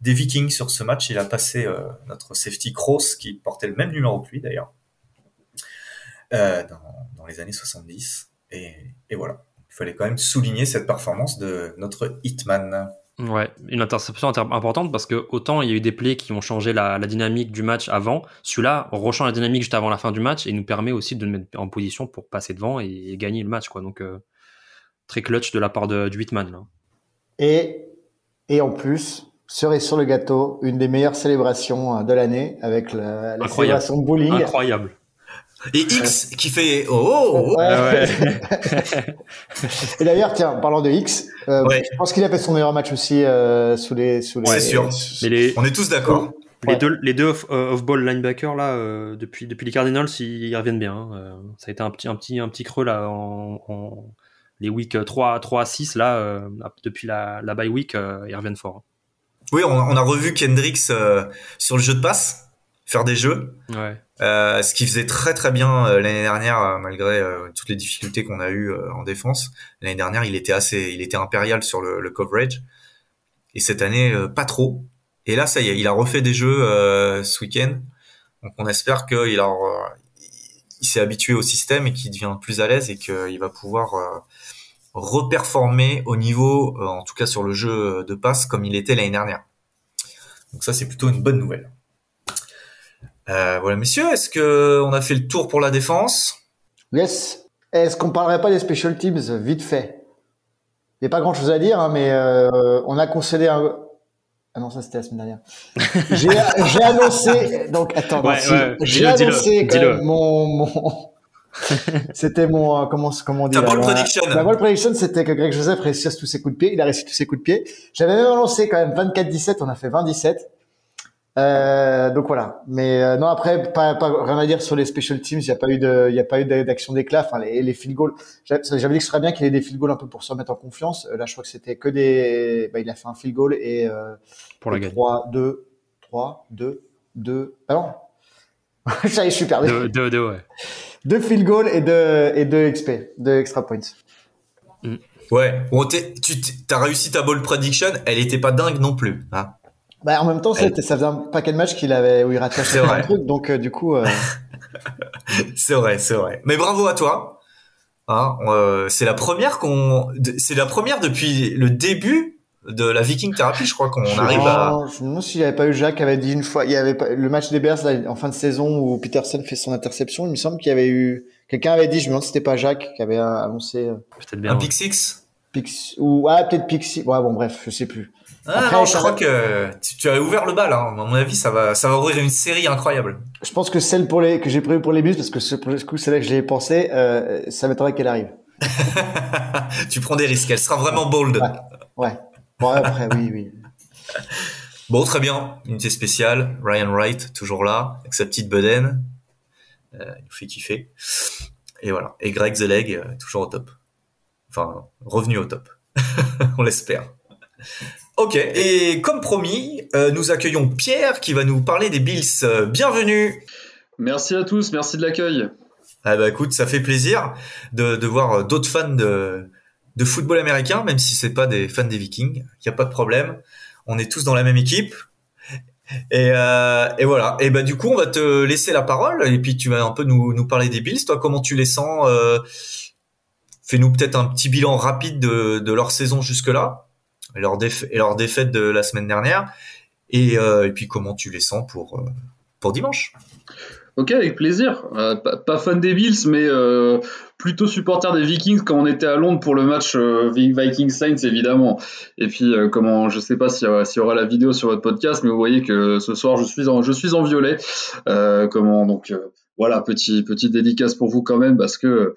des Vikings sur ce match. Il a passé euh, notre safety Cross, qui portait le même numéro que lui d'ailleurs, euh, dans, les années 70. Et, et voilà, il fallait quand même souligner cette performance de notre Hitman. Ouais, une interception importante parce que autant il y a eu des plays qui ont changé la, dynamique du match avant, celui-là rechange la dynamique juste avant la fin du match et nous permet aussi de nous mettre en position pour passer devant et, gagner le match. Quoi. Donc euh, très clutch de la part de, du Whitman. Et, et en plus, serait sur le gâteau, une des meilleures célébrations euh, de l'année avec la, la célébration bowling. Incroyable. Et X qui fait oh, oh, oh. Ouais. et d'ailleurs, tiens, parlant de X, euh, je pense qu'il a fait son meilleur match aussi euh, sous les sous les. C'est sûr. Mais les... On est tous d'accord. Les deux les deux off, euh, off ball linebackers là euh, depuis depuis les Cardinals ils, reviennent bien. Hein. ça a été un petit un petit un petit creux là en, en les week 3 3 à 6 là depuis la la bye week ils reviennent fort. Hein. Oui, on, on, a revu Kendricks sur le jeu de passe faire des jeux. Ouais. Euh, ce qui faisait très très bien euh, l'année dernière, euh, malgré toutes les difficultés qu'on a eues en défense. L'année dernière, il était assez, il était impérial sur le, le coverage. Et cette année, pas trop. Et là, ça y est, il a refait des jeux ce week-end. Donc on espère qu'il a, il s'est habitué au système et qu'il devient plus à l'aise et qu'il va pouvoir reperformer au niveau, en tout cas sur le jeu de passe, comme il était l'année dernière. Donc ça, c'est plutôt une bonne nouvelle. Euh, voilà, messieurs, est-ce que on a fait le tour pour la défense? Yes. Est-ce qu'on parlerait pas des special teams vite fait? Il n'y a pas grand-chose à dire, hein, mais euh, on a concédé un. Ah non, ça c'était la semaine dernière. j'ai annoncé. Donc attends, j'ai annoncé quand même mon, mon... c'était mon euh, comment comment dire la ball prediction. La ball prediction, c'était que Greg Joseph réussisse tous ses coups de pied. Il a réussi tous ses coups de pied. J'avais même annoncé quand même 24-17. On a fait 20-17. Euh, donc voilà. Mais euh, non, après, pas, pas, rien à dire sur les special teams. Il n'y a pas eu de, il y a pas eu d'action d'éclat. Enfin, les, les field goals. J'avais dit que ce serait bien qu'il ait des field goals un peu pour se remettre en confiance. Euh, là, je crois que c'était que des. Bah, il a fait un field goal et euh, pour la 3, 2, 3, 2, 2. Ah non. Ça y est, je suis perdu. 2, 2, 2, ouais. Deux field goals et deux, et deux XP, deux extra points. Mm. Ouais. Bon, tu as réussi ta ball prediction. Elle était pas dingue non plus. Hein bah, en même temps, ça faisait un paquet de matchs qu'il avait où il ratait un truc, donc euh, du coup. Euh... c'est vrai, c'est vrai. Mais bravo à toi. Hein, euh, c'est la première qu'on, c'est la première depuis le début de la Viking Therapy, je crois qu'on arrive à. Je me demande s'il n'y avait pas eu Jacques qui avait dit une fois, il y avait pas, le match des Bears là, en fin de saison où Peterson fait son interception. Il me semble qu'il y avait eu, quelqu'un avait dit, je me demande si c'était pas Jacques qui avait annoncé. Peut-être bien. Un pick six? Pix ou ah peut-être Pixie. Ouais bon bref, je sais plus. Ah, non, je crois que tu, as ouvert le bal. Hein. À mon avis, ça va, ça va ouvrir une série incroyable. Je pense que celle pour les que j'ai prévue pour les bus, parce que ce coup, celle-là que je l'ai pensé, euh, ça m'étonnerait qu'elle arrive. tu prends des risques. Elle sera vraiment bold. Ouais. Bon après, oui, oui. Bon, très bien. Unité spéciale. Ryan Wright toujours là avec sa petite bedaine. Euh, il nous fait kiffer. Et voilà. Et Greg The Leg euh, toujours au top. Enfin, revenu au top. On l'espère. Ok, et comme promis, euh, nous accueillons Pierre qui va nous parler des Bills. Euh, bienvenue Merci à tous, merci de l'accueil. Ah bah écoute, ça fait plaisir de, de voir d'autres fans de, de football américain, même si c'est pas des fans des Vikings, il n'y a pas de problème. On est tous dans la même équipe. Et, euh, et voilà. Et bah du coup, on va te laisser la parole et puis tu vas un peu nous, nous parler des Bills. Toi, comment tu les sens euh, Fais-nous peut-être un petit bilan rapide de, de leur saison jusque-là et leur, et leur défaite de la semaine dernière. Et, euh, et, puis comment tu les sens pour, euh, pour dimanche? Ok, avec plaisir. Euh, pas, fan des Bills, mais plutôt supporter des Vikings quand on était à Londres pour le match euh, Vikings Saints, évidemment. Et puis, comment, je sais pas s'il y, aura la vidéo sur votre podcast, mais vous voyez que ce soir, je suis en, je suis en violet. comment, donc, voilà, petit, petit dédicace pour vous quand même, parce que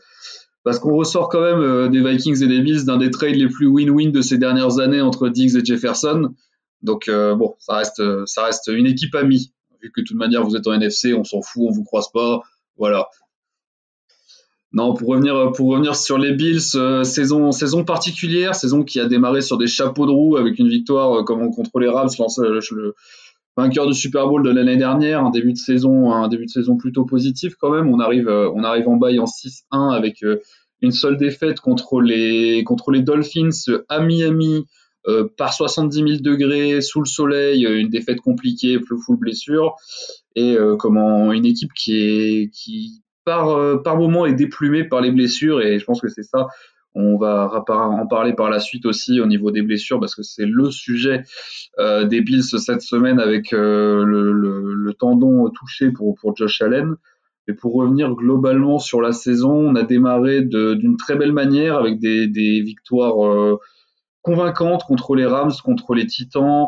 parce qu'on ressort quand même des Vikings et des Bills d'un des trades les plus win-win de ces dernières années entre Diggs et Jefferson. Donc bon, ça reste, ça reste une équipe amie. Vu que de toute manière vous êtes en NFC, on s'en fout, on vous croise pas. Voilà. Non, pour revenir, pour revenir sur les Bills, euh, saison, saison particulière, saison qui a démarré sur des chapeaux de roue avec une victoire euh, comme contre les Rams, vainqueur du Super Bowl de l'année dernière, un début de saison, un début de saison plutôt positif quand même. On arrive, euh, on arrive en bail en 6-1 avec une seule défaite contre les, contre les Dolphins à Miami par 70 000 degrés sous le soleil, une défaite compliquée, plus full blessure et comment une équipe qui est qui par, euh, par moment est déplumé par les blessures et je pense que c'est ça. On va en parler par la suite aussi au niveau des blessures parce que c'est le sujet euh, des Bills cette semaine avec euh, le, tendon touché pour, Josh Allen. Et pour revenir globalement sur la saison, on a démarré d'une très belle manière avec des, victoires convaincantes contre les Rams, contre les Titans,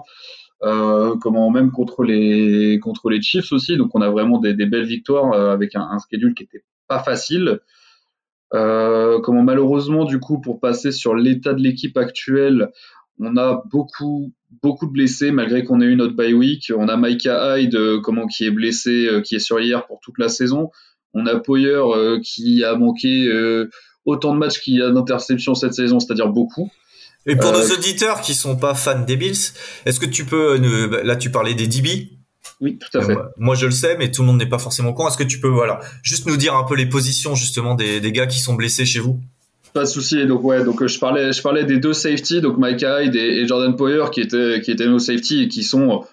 euh, comment même contre les contre Chiefs aussi. Donc on a vraiment des, belles victoires euh, avec un, un, schedule qui était pas facile. Euh, comment malheureusement du coup pour passer sur l'état de l'équipe actuelle, on a beaucoup beaucoup de blessés malgré qu'on ait eu notre bye week. On a Micah Hyde euh, comment qui est blessé, qui est sur hier pour toute la saison. On a Poyer qui a manqué autant de matchs qu'il y a d'interceptions cette saison, c'est-à-dire beaucoup. Et pour nos euh, auditeurs qui sont pas fans des Bills, est-ce que tu peux, là tu parlais des DB oui, tout à fait. moi, je le sais, mais tout le monde n'est pas forcément au courant. Est-ce que tu peux, voilà, juste nous dire un peu les positions justement des, des gars qui sont blessés chez vous? Pas de souci. Donc ouais, donc je parlais, je parlais des deux safety, donc Mike Hyde et, Jordan Poyer qui étaient qui étaient nos safety et qui sont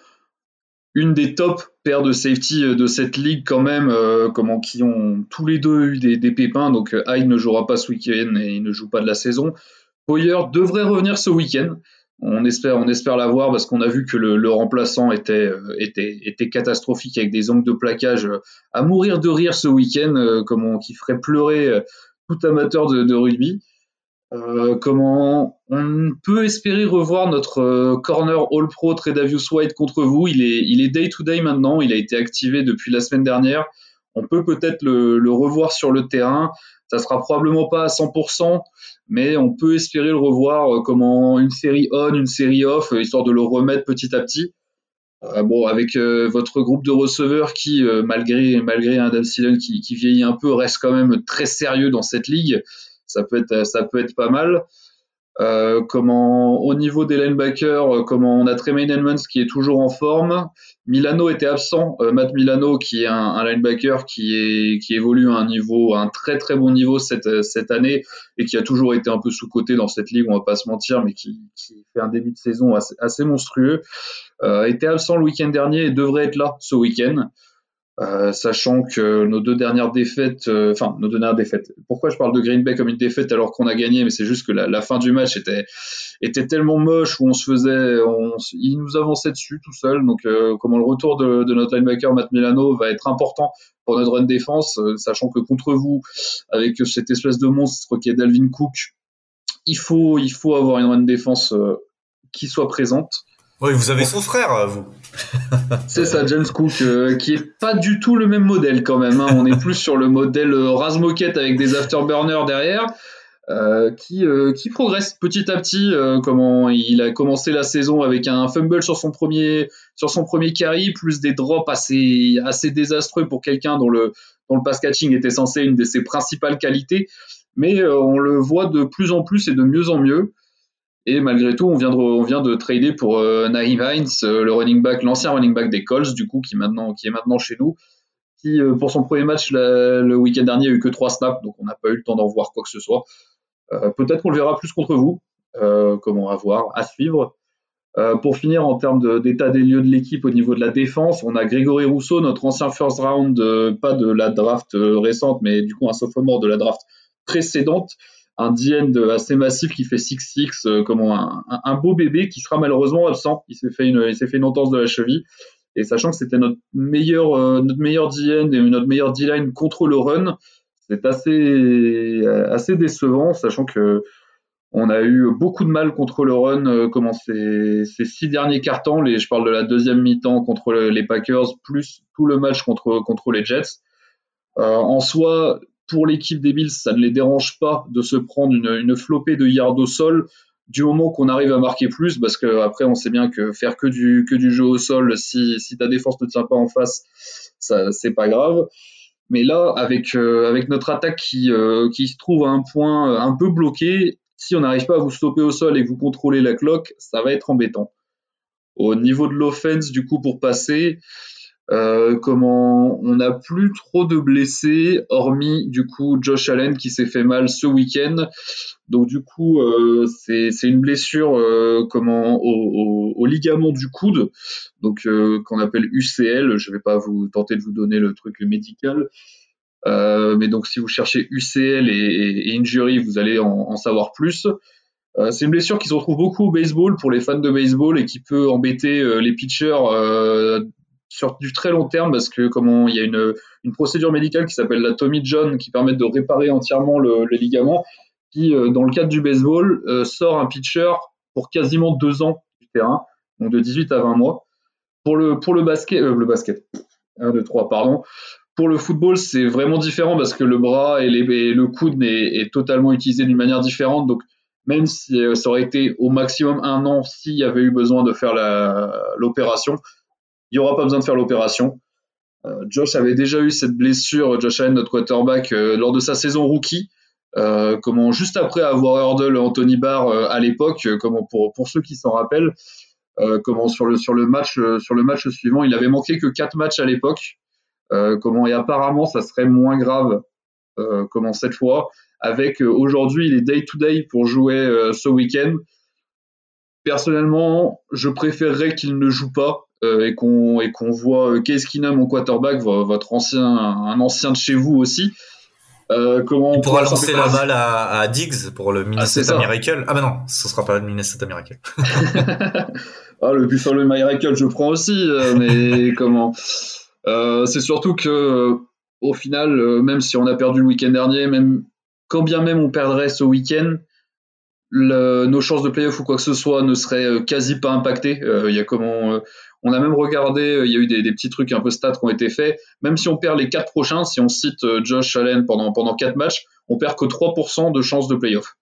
une des top paires de safety de cette ligue quand même, euh, comment qui ont tous les deux eu des, des pépins. Donc Hyde ne jouera pas ce week-end et il ne joue pas de la saison. Poyer devrait revenir ce week-end. On espère, on espère l'avoir parce qu'on a vu que le, remplaçant était, euh, était, était catastrophique avec des angles de plaquage euh, à mourir de rire ce week-end, euh, comment qui ferait pleurer tout amateur de, rugby. comment on peut espérer revoir notre corner All Pro Tredavious White contre vous? Il est, il est day to day maintenant. Il a été activé depuis la semaine dernière. On peut peut-être le, le revoir sur le terrain. Ça sera probablement pas à 100%, mais on peut espérer le revoir euh, comme une série on, une série off, euh, histoire de le remettre petit à petit. Euh, bon, avec votre groupe de receveurs qui, malgré malgré un Adam qui, qui, vieillit un peu, reste quand même très sérieux dans cette ligue. Ça peut être ça peut être pas mal. Comment au niveau des linebackers, comment on a Tremaine Edmonds qui est toujours en forme. Milano était absent. Euh, Matt Milano qui est un, linebacker qui évolue à un niveau, à un très très bon niveau cette cette année et qui a toujours été un peu sous côté dans cette ligue, on va pas se mentir, mais qui, fait un début de saison assez, assez monstrueux. était absent le week-end dernier et devrait être là ce week-end. Euh, sachant que nos deux dernières défaites, euh, enfin nos dernières défaites. Pourquoi je parle de Green Bay comme une défaite alors qu'on a gagné Mais c'est juste que la, la, fin du match était était tellement moche où on se faisait, on, il nous avançait dessus tout seul. Donc euh, comment le retour de, de, notre linebacker Matt Milano va être important pour notre run défense, sachant que contre vous, avec cette espèce de monstre qui est Dalvin Cook, il faut il faut avoir une run défense qui soit présente. Oui, vous avez son frère, vous. c'est ça, James Cook, euh, qui est pas du tout le même modèle quand même. Hein. On est plus sur le modèle euh, Razmoket avec des afterburners derrière, euh, qui, qui progresse petit à petit. comment il a commencé la saison avec un fumble sur son premier sur son premier carry, plus des drops assez assez désastreux pour quelqu'un dont le dont le pass catching était censé une de ses principales qualités. Mais on le voit de plus en plus et de mieux en mieux. Et malgré tout, on vient de, trader pour euh, Hines, euh, le running back, l'ancien running back des Colts, du coup, qui, maintenant, qui est maintenant chez nous, qui, euh, pour son premier match le week-end dernier, a eu que trois snaps, donc on n'a pas eu le temps d'en voir quoi que ce soit. Peut-être qu'on le verra plus contre vous, comment à voir, à suivre. pour finir, en termes d'état des lieux de l'équipe au niveau de la défense, on a Grégory Rousseau, notre ancien first round, pas de la draft récente, mais du coup un sophomore de la draft précédente, un DN assez massif qui fait 6-6, euh, comme un, beau bébé qui sera malheureusement absent. Il s'est fait une, il s'est fait une entorse de la cheville. Et sachant que c'était notre meilleur, euh, notre meilleur DN et notre meilleur D-line contre le run, c'est assez, euh, assez décevant, sachant que on a eu beaucoup de mal contre le run, comment ces, ces six derniers cartons, les, je parle de la deuxième mi-temps contre les Packers, plus tout le match contre, contre les Jets. en soi, pour l'équipe des Bills, ça ne les dérange pas de se prendre une, flopée de yards au sol du moment qu'on arrive à marquer plus, parce que après on sait bien que faire que du jeu au sol, si ta défense ne tient pas en face, ça c'est pas grave. Mais là, avec euh, notre attaque qui euh, qui se trouve à un point un peu bloqué, si on n'arrive pas à vous stopper au sol et que vous contrôlez la cloque, ça va être embêtant. Au niveau de l'offense, du coup, pour passer, euh, comment on n'a plus trop de blessés, hormis du coup Josh Allen qui s'est fait mal ce week-end. Donc du coup, euh, c'est une blessure euh, comment au, au, ligament du coude, donc euh, qu'on appelle UCL. Je vais pas vous tenter de vous donner le truc médical, euh, mais donc si vous cherchez UCL et, et, injury, vous allez en, en savoir plus. Euh, c'est une blessure qui se retrouve beaucoup au baseball pour les fans de baseball et qui peut embêter les pitchers sur du très long terme parce que comment il y a une, une procédure médicale qui s'appelle la Tommy John qui permet de réparer entièrement le, le ligament qui euh, dans le cadre du baseball euh, sort un pitcher pour quasiment deux ans du terrain donc de 18 à 20 mois. Pour le pour le basket euh, le basket. 1 2 3 pardon. Pour le football, c'est vraiment différent parce que le bras et, les, le coude est, est, totalement utilisé d'une manière différente. Donc, même si ça aurait été au maximum un an s'il y avait eu besoin de faire l'opération, il n'y aura pas besoin de faire l'opération. Euh, Josh avait déjà eu cette blessure, Josh Allen, notre quarterback, euh, lors de sa saison rookie. Euh, comment juste après avoir hurdle Anthony Barr à l'époque, comment pour pour ceux qui s'en rappellent, comment sur le sur le match sur le match suivant, il avait manqué que quatre matchs à l'époque. comment et apparemment ça serait moins grave comment cette fois avec aujourd'hui il est day to day pour jouer ce week-end. Personnellement, je préférerais qu'il ne joue pas et qu'on et qu'on voit euh, Case Keenum en quarterback, votre ancien un ancien de chez vous aussi. Euh, comment il pourra lancer la balle à, à, Diggs pour le Minnesota ah, Miracle. Ah bah non, ce sera pas le Minnesota Miracle. ah le Buffalo Miracle, je prends aussi, euh, mais comment euh, C'est surtout que au final, même si on a perdu le week-end dernier, même quand bien même on perdrait ce week-end, le, nos chances de playoff ou quoi que ce soit ne seraient quasi pas impactées. Il y a comment on a même regardé, euh, il y a eu des, petits trucs un peu stats qui ont été faits. Même si on perd les quatre prochains, si on cite euh, Josh Allen pendant, pendant quatre matchs, on perd que 3% de chances de playoff.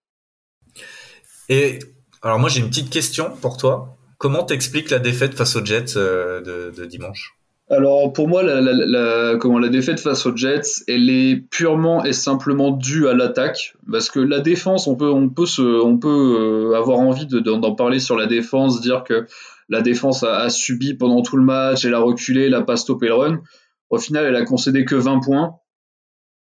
Et alors moi j'ai une petite question pour toi. Comment t'expliques la défaite face aux Jets euh, de, dimanche? Alors pour moi, la, comment, la défaite face aux Jets, elle est purement et simplement due à l'attaque, parce que la défense, on peut, on peut, se, on peut avoir envie d'en parler sur la défense, dire que la défense a, subi pendant tout le match, elle a reculé, elle a pas stoppé le run. Au final, elle a concédé que 20 points.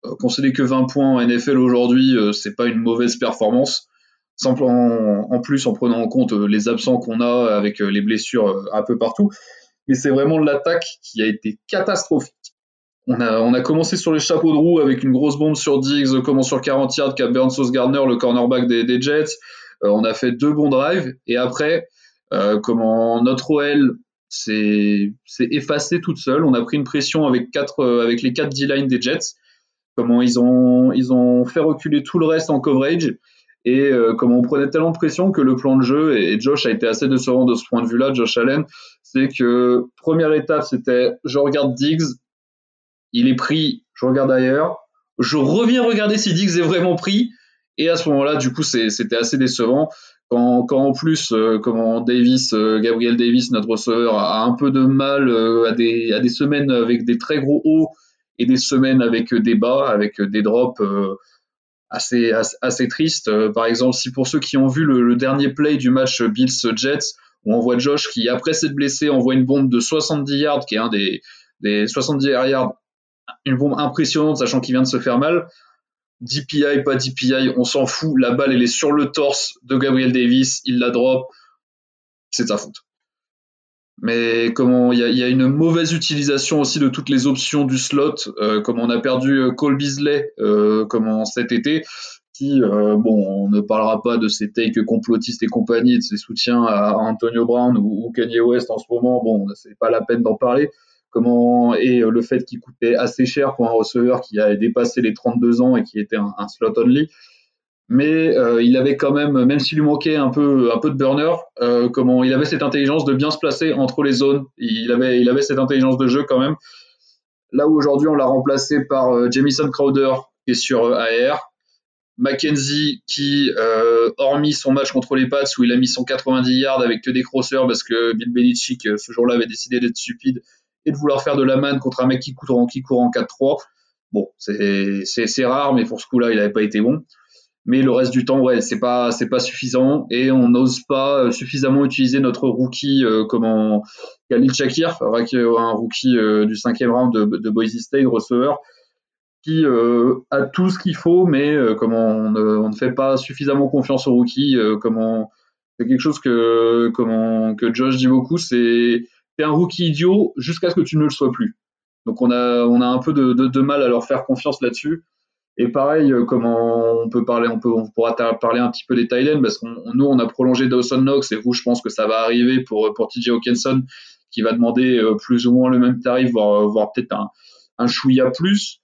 Euh, concédé que 20 points en NFL aujourd'hui, euh, c'est pas une mauvaise performance. Simplement, en, plus, en prenant en compte euh, les absents qu'on a avec les blessures un peu partout. Mais c'est vraiment l'attaque qui a été catastrophique. On a, on a commencé sur les chapeaux de roue avec une grosse bombe sur Diggs, comment sur 40 yards qu'a Burns Gardner, le cornerback des, des Jets. on a fait deux bons drives et après, euh, comment notre OL s'est effacé toute seule. On a pris une pression avec euh, les quatre D-line des Jets. Comment ils ont, ils ont fait reculer tout le reste en coverage et euh, comment on prenait tellement de pression que le plan de jeu et, Josh a été assez décevant de ce point de vue-là, Josh Allen, c'est que première étape c'était je regarde Diggs, il est pris, je regarde ailleurs, je reviens regarder si Diggs est vraiment pris et à ce moment-là du coup c'était assez décevant. Quand, quand en plus, euh, comment Davis, euh, Gabriel Davis, notre receveur, a un peu de mal euh, à, des, à des semaines avec des très gros hauts et des semaines avec des bas, avec des drops assez, assez, tristes. par exemple, si pour ceux qui ont vu le, dernier play du match Bills-Jets, où on voit Josh qui, après s'être blessé, envoie une bombe de 70 yards, qui est un des, des 70 yards, une bombe impressionnante, sachant qu'il vient de se faire mal. DPI, pas DPI, on s'en fout. La balle, elle est sur le torse de Gabriel Davis, il la drop. C'est sa faute. Mais comment il y a, une mauvaise utilisation aussi de toutes les options du slot, euh, comme on a perdu euh, Cole Beasley euh, comment cet été, qui bon, on ne parlera pas de ses takes complotistes et compagnie, de ses soutiens à Antonio Brown ou, ou Kanye West en ce moment. Bon, c'est pas la peine d'en parler et euh, le fait qu'il coûtait assez cher pour un receveur qui avait dépassé les 32 ans et qui était un, slot only. Mais euh, il avait quand même, même s'il lui manquait un peu, un peu de burner, euh, il avait cette intelligence de bien se placer entre les zones. Il avait, il avait cette intelligence de jeu quand même. Là où aujourd'hui on l'a remplacé par Jamison Crowder, qui est sur AR. Mackenzie qui, hormis son match contre les Pats où il a mis son 90 yards avec que des crosseurs parce que Bill Belichick ce jour-là avait décidé d'être stupide et de vouloir faire de la manne contre un mec qui court en, qui court en 4-3. Bon, c'est rare, mais pour ce coup-là, il n'avait pas été bon. Mais le reste du temps, ouais, c'est pas c'est pas suffisant et on n'ose pas euh, suffisamment utiliser notre rookie euh, comme en Khalil Shakir, un rookie euh, du cinquième round de, Boise State, receveur, qui euh, a tout ce qu'il faut, mais comment on, on, ne fait pas suffisamment confiance au rookie. comment c'est quelque chose que que Josh dit beaucoup, c'est t'es un rookie idiot jusqu'à ce que tu ne le sois plus. Donc on a, on a un peu de, de, mal à leur faire confiance là-dessus. Et pareil, euh, comment on peut parler, on peut, on pourra parler un petit peu des Titans parce qu'on nous on a prolongé Dawson Knox et vous, je pense que ça va arriver pour pour TJ Hawkinson qui va demander euh, plus ou moins le même tarif, voire, voire peut-être un un chouïa plus,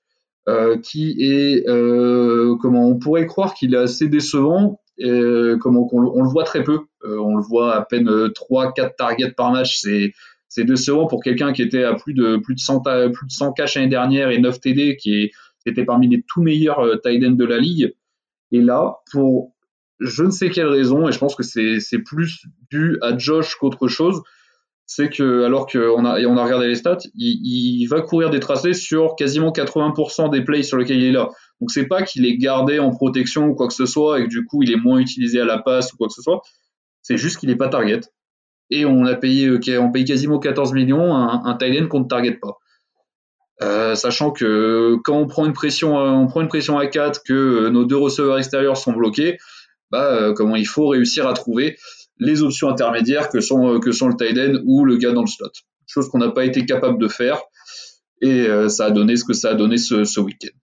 euh, qui est euh, comment on pourrait croire qu'il est assez décevant. Comment on, on, le voit très peu, on le voit à peine 3-4 targets par match, c'est c'est décevant pour quelqu'un qui était à plus de plus de 100 plus de 100 cash l'année dernière et 9 TD qui était parmi les tout meilleurs euh, tight de la ligue. Et là, pour je ne sais quelle raison, et je pense que c'est plus dû à Josh qu'autre chose, c'est que alors qu'on a, on a regardé les stats, il, il, va courir des tracés sur quasiment 80% des plays sur lesquels il est là. Donc c'est pas qu'il est gardé en protection ou quoi que ce soit et que du coup il est moins utilisé à la passe ou quoi que ce soit. C'est juste qu'il n'est pas target et on a payé, euh, on paye quasiment 14 millions un, un tight qu'on ne target pas. Euh, sachant que quand on prend une pression, euh, on prend une pression à 4, que nos deux receveurs extérieurs sont bloqués, bah, comment il faut réussir à trouver les options intermédiaires que sont, que sont le tight ou le gars dans le slot. Chose qu'on n'a pas été capable de faire. Et ça a donné ce que ça a donné ce, ce week-end.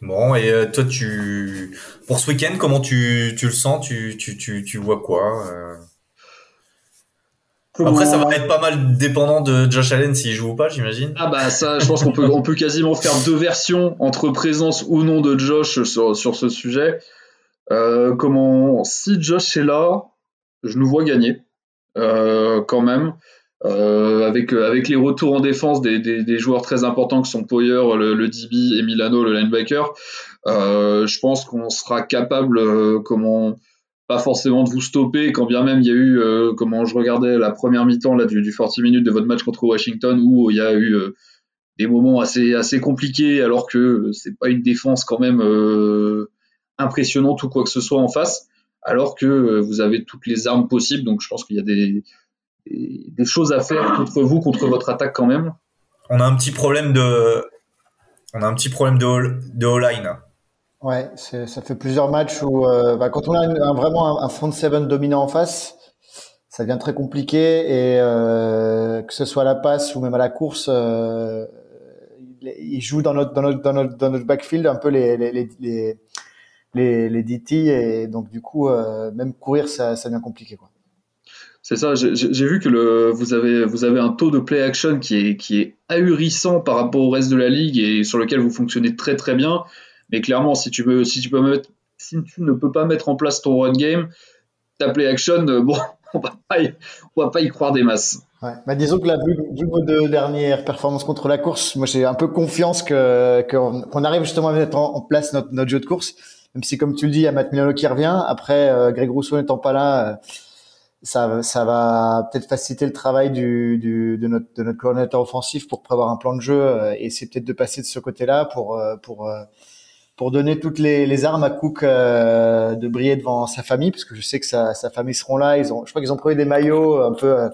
Bon, et toi, tu pour ce week-end, comment tu, tu le sens? Tu, tu, tu, tu vois quoi après, ça va être pas mal dépendant de Josh Allen s'il joue ou pas, j'imagine. Ah bah ça, je pense qu'on peut, on peut quasiment faire deux versions entre présence ou non de Josh sur, sur ce sujet. Euh, comment, si Josh est là, je nous vois gagner euh, quand même. Euh, avec, avec les retours en défense des, des, des, joueurs très importants que sont Poyer, le, le DB et Milano, le linebacker, euh, je pense qu'on sera capable, euh, comment pas forcément de vous stopper, quand bien même il y a eu, euh, comment je regardais la première mi-temps là du, du 40 minutes de votre match contre Washington où il y a eu euh, des moments assez assez compliqués alors que c'est pas une défense quand même euh, impressionnante ou quoi que ce soit en face, alors que vous avez toutes les armes possibles. Donc je pense qu'il y a des, des, des choses à faire contre vous, contre votre attaque quand même. On a un petit problème de on a un petit problème de de all-line. Ouais, ça fait plusieurs matchs où euh, bah, quand on a vraiment un, front seven dominant en face, ça devient très compliqué et euh, que ce soit à la passe ou même à la course, euh, il joue dans notre dans notre dans notre, backfield un peu les les les les, les, DT et donc du coup même courir ça ça devient compliqué quoi. C'est ça, j'ai vu que le, vous, avez, vous avez un taux de play action qui est, qui est ahurissant par rapport au reste de la ligue et sur lequel vous fonctionnez très très bien. Mais clairement, si tu peux, si tu peux mettre, si tu ne peux pas mettre en place ton run game, ta play action, euh, bon, on on va pas y croire des masses. Ouais. Bah, disons que la vu, vu vos deux dernières performances contre la course, moi j'ai un peu confiance que qu'on arrive justement à mettre en, place notre, notre, jeu de course. Même si, comme tu le dis, il y a Matt Milano qui revient. Après, euh, Greg Rousseau n'étant pas là, euh, ça, ça va peut-être faciliter le travail du, du, de, notre, de notre coordinateur offensif pour prévoir un plan de jeu euh, et essayer peut-être de passer de ce côté-là pour, pour pour donner toutes les, armes à Cook euh, de briller devant sa famille, parce que je sais que sa, famille seront là. Ils ont, je crois qu'ils ont trouvé des maillots un peu euh,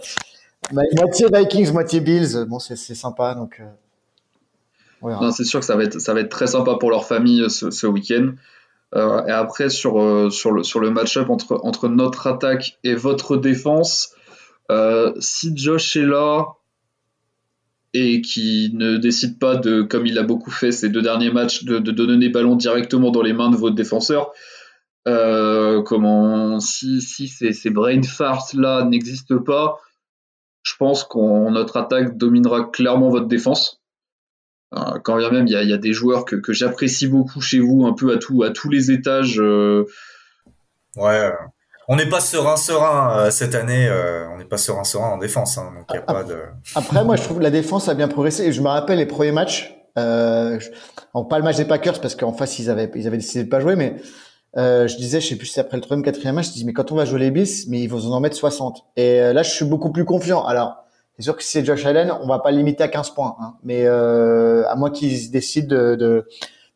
moitié Vikings, moitié Bills. Bon, c'est sympa. Donc, euh, c'est sûr que ça va être ça va être très sympa pour leur famille euh, ce, ce week-end. Euh, et après sur euh, sur le sur le match-up entre entre notre attaque et votre défense, si Josh est là, et qui ne décide pas de, comme il a beaucoup fait ces deux derniers matchs, de, donner les ballons directement dans les mains de votre défenseur. Euh, comment si, ces, ces brain farts là n'existent pas, je pense qu'on notre attaque dominera clairement votre défense. Euh, quand bien même il y a, des joueurs que, j'apprécie beaucoup chez vous, un peu à tous les étages. Euh... Ouais, on n'est pas serein serein euh, cette année. Euh, on n'est pas serein serein en défense. Hein, donc y a pas de... Après, moi, je trouve que la défense a bien progressé. Et je me rappelle les premiers matchs. Euh, je- alors, pas le match des Packers parce qu'en face ils avaient ils avaient décidé de pas jouer, mais euh, je disais, je sais plus si c'est après le troisième, quatrième match, je dis mais quand on va jouer les Bills, mais ils vont en mettre 60. Et euh, là, je suis beaucoup plus confiant. Alors, c'est sûr que si c'est Josh Allen, on va pas le limiter à 15 points, hein. mais euh, à moins qu'ils décident de, de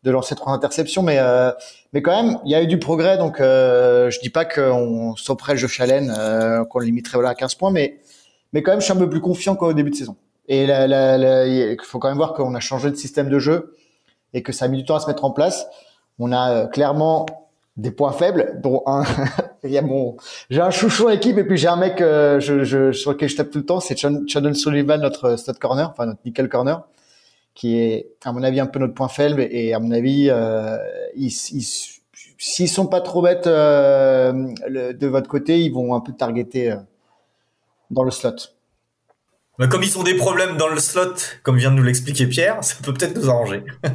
de lancer trois interceptions, mais euh, mais quand même, il y a eu du progrès, donc euh, je dis pas qu'on stopperait Josh Allen, euh, qu'on le limiterait voilà à 15 points, mais mais quand même, je suis un peu plus confiant qu'au début de saison. Et il faut quand même voir qu'on a changé de système de jeu et que ça a mis du temps à se mettre en place. On a euh, clairement des points faibles, dont un. il y a mon, j'ai un chouchou à l'équipe et puis j'ai un mec euh, je, je, sur lequel je tape tout le temps, c'est Chandon Sullivan, notre stud corner, enfin notre nickel corner, qui est à mon avis un peu notre point faible et à mon avis euh, ils, ils- s'ils sont pas trop bêtes euh, le- de votre côté, ils vont un peu targeter euh, dans le slot. Mais comme ils ont des problèmes dans le slot, comme vient de nous l'expliquer Pierre, ça peut peut-être nous arranger.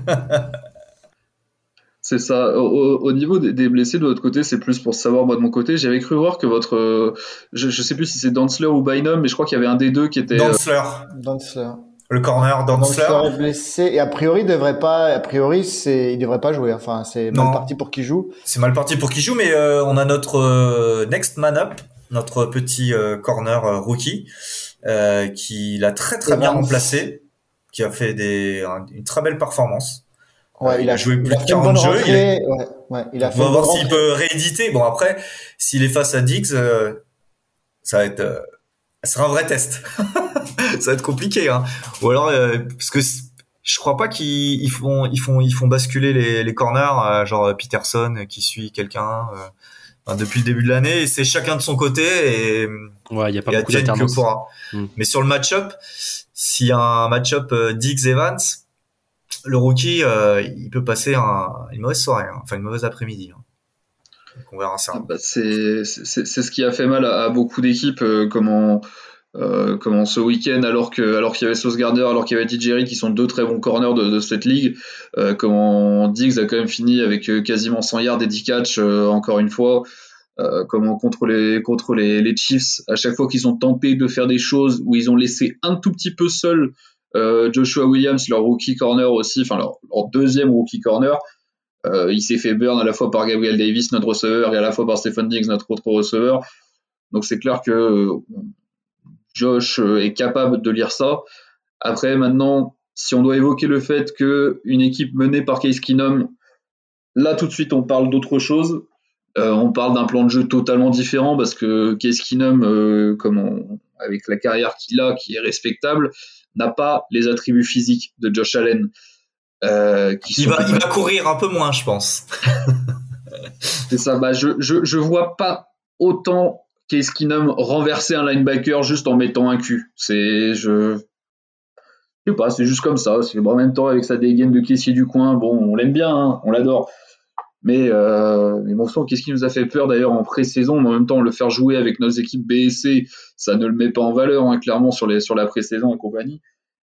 C'est ça. Au, au- au niveau des, des blessés de votre côté, c'est plus pour savoir moi de mon côté. J'avais cru voir que votre, euh, je, je sais plus si c'est Dantzler ou Bynum, mais je crois qu'il y avait un des deux qui était. euh, Dantzler, Dantzler. Le corner Dantzler est blessé et a priori il devrait pas, a priori c'est, il devrait pas jouer. Enfin c'est mal parti pour qu'il joue. C'est mal parti pour qui joue, mais euh, on a notre euh, next man up, notre petit euh, corner euh, rookie, euh, qui l'a très très bien remplacé, qui a fait des, un- une très belle performance. Ouais, il a joué plus de fait une 40 bonne jeux, rentrée, ouais, ouais, il a On fait va une voir s'il peut rééditer. Bon après, s'il est face à Diggs, euh, ça va être, euh, ça sera un vrai test. ça va être compliqué, hein. Ou alors euh, parce que je crois pas qu'ils ils font, ils font, ils font basculer les, les corners, euh, genre Peterson qui suit quelqu'un euh, enfin, depuis le début de l'année. Et c'est chacun de son côté et Ouais, il y a pas beaucoup d'alternance. pourra. Hmm. Mais sur le match-up, s'il y a un match-up euh, Diggs Evans, le rookie, euh, il peut passer un- une mauvaise soirée, hein. enfin une mauvaise après-midi. hein. Donc on verra ça. Ah bah, c'est c'est- c'est ce qui a fait mal à, à beaucoup d'équipes, euh, comment, euh, comment ce week-end, alors que alors qu'il y avait Sauce Gardner, alors qu'il y avait DJ qui sont deux très bons corners de, de cette ligue, euh, comment Diggs a quand même fini avec euh, quasiment 100 yards et 10 catch euh, encore une fois. Euh, comment contre les contre les, les Chiefs, à chaque fois qu'ils ont tenté de faire des choses où ils ont laissé un tout petit peu seul euh, Joshua Williams, leur rookie corner aussi, enfin leur, leur deuxième rookie corner, il s'est fait burn à la fois par Gabriel Davis, notre receveur, et à la fois par Stephen Diggs, notre autre receveur. Donc c'est clair que Josh euh, est capable de lire ça. Après, maintenant, si on doit évoquer le fait que une équipe menée par Case Keenum, là tout de suite on parle d'autre chose. Euh, on parle d'un plan de jeu totalement différent parce que Case Keenum, euh, comme on- avec la carrière qu'il a, qui est respectable, n'a pas les attributs physiques de Josh Allen. euh, qui Il va, il va courir un peu moins, je pense. C'est ça. Bah, je, je, je vois pas autant Case Keenum renverser un linebacker juste en mettant un cul. C'est, je, je sais pas, c'est juste comme ça. C'est, en même temps, avec sa dégaine de caissier du coin, bon, on l'aime bien, hein, on l'adore. Mais, euh, mais bon sang, qu'est-ce qui nous a fait peur d'ailleurs en pré-saison, mais en même temps, le faire jouer avec nos équipes B et C, ça ne le met pas en valeur, hein, clairement, sur, les, sur la pré-saison et compagnie.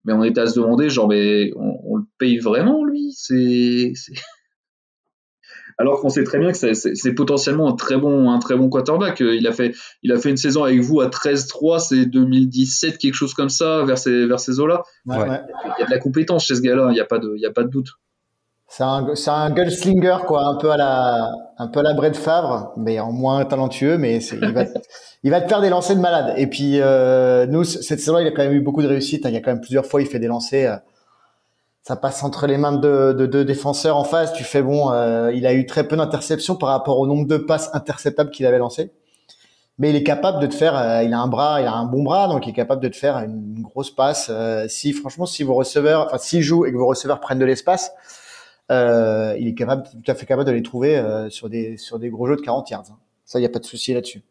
Mais on était à se demander, genre, mais on, on le paye vraiment, lui? C'est. Alors qu'on sait très bien que c'est- potentiellement un très bon un très bon quarterback. Euh, Il a fait il a fait une saison avec vous à 13-3, c'est 2017 quelque chose comme ça vers ces vers ces eaux-là. Ouais, Ouais. ouais. Il y a de la compétence chez ce gars-là, il y a pas de il y a pas de doute. C'est un, c'est un gunslinger, quoi, un peu à la, un peu à la Brett Favre, mais en moins talentueux, mais il va, il va te faire des lancers de malade. Et puis, euh, nous, cette saison, il a quand même eu beaucoup de réussite. hein. Il y a quand même plusieurs fois, il fait des lancers. euh, ça passe entre les mains de de deux défenseurs en face. Tu fais bon, euh, il a eu très peu d'interceptions par rapport au nombre de passes interceptables qu'il avait lancées. Mais il est capable de te faire, euh, il a un bras, il a un bon bras, donc il est capable de te faire une, une grosse passe. Euh, si franchement, si vos receveurs, enfin s'il joue et que vos receveurs prennent de l'espace, euh, il est capable, tout à fait capable de les trouver euh, sur des sur des gros jeux de 40 yards. hein. Ça, il y a pas de souci là-dessus.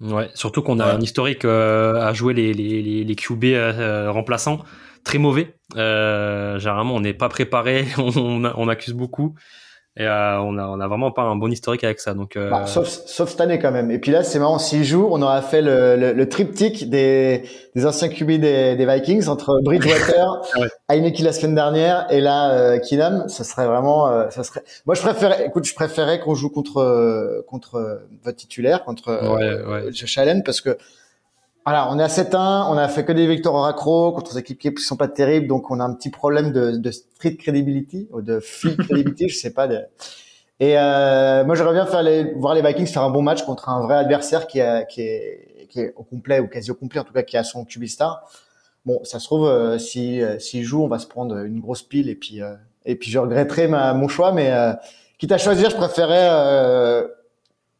Ouais, surtout qu'on a Ouais. un historique euh, à jouer les, les, les, les QB euh, remplaçants très mauvais. Euh, généralement, on n'est pas préparé, on, on accuse beaucoup. Et euh, on, a, on a vraiment pas un bon historique avec ça. Donc, euh, Bah, sauf, sauf cette année quand même. Et puis là, c'est marrant, s'il joue, on aura fait le, le, le triptyque des, des anciens QB des, des Vikings entre Bridgewater, Ouais. Heineke la semaine dernière et là, euh, Keenum. Ça serait vraiment, euh, ça serait. Moi, je préférais, écoute, je préférais qu'on joue contre contre votre titulaire, contre euh, Ouais, ouais. Josh Allen, parce que Voilà, on est à 7-1, on a fait que des victoires au raccro contre des équipes qui sont pas terribles, donc on a un petit problème de, de street credibility ou de field credibility, je sais pas. De... Et euh, moi, j'aimerais bien faire les, voir les Vikings faire un bon match contre un vrai adversaire qui, a, qui, est, qui est au complet ou quasi au complet, en tout cas qui a son QB star. Bon, ça se trouve, euh, si euh, s'il joue, on va se prendre une grosse pile et puis euh, et puis je regretterai ma, mon choix, mais euh, quitte à choisir, je préférais euh,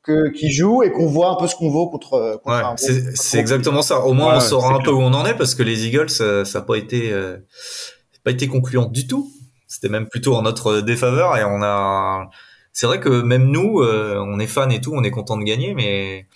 que qui joue et qu'on voit un peu ce qu'on vaut contre. contre Ouais, un c'est exactement ça. Au moins, Ouais, on saura un peu où on en est parce que les Eagles, ça n'a pas été, euh, pas été concluant du tout. C'était même plutôt en notre défaveur et on a. C'est vrai que même nous, euh, on est fans et tout, on est content de gagner, mais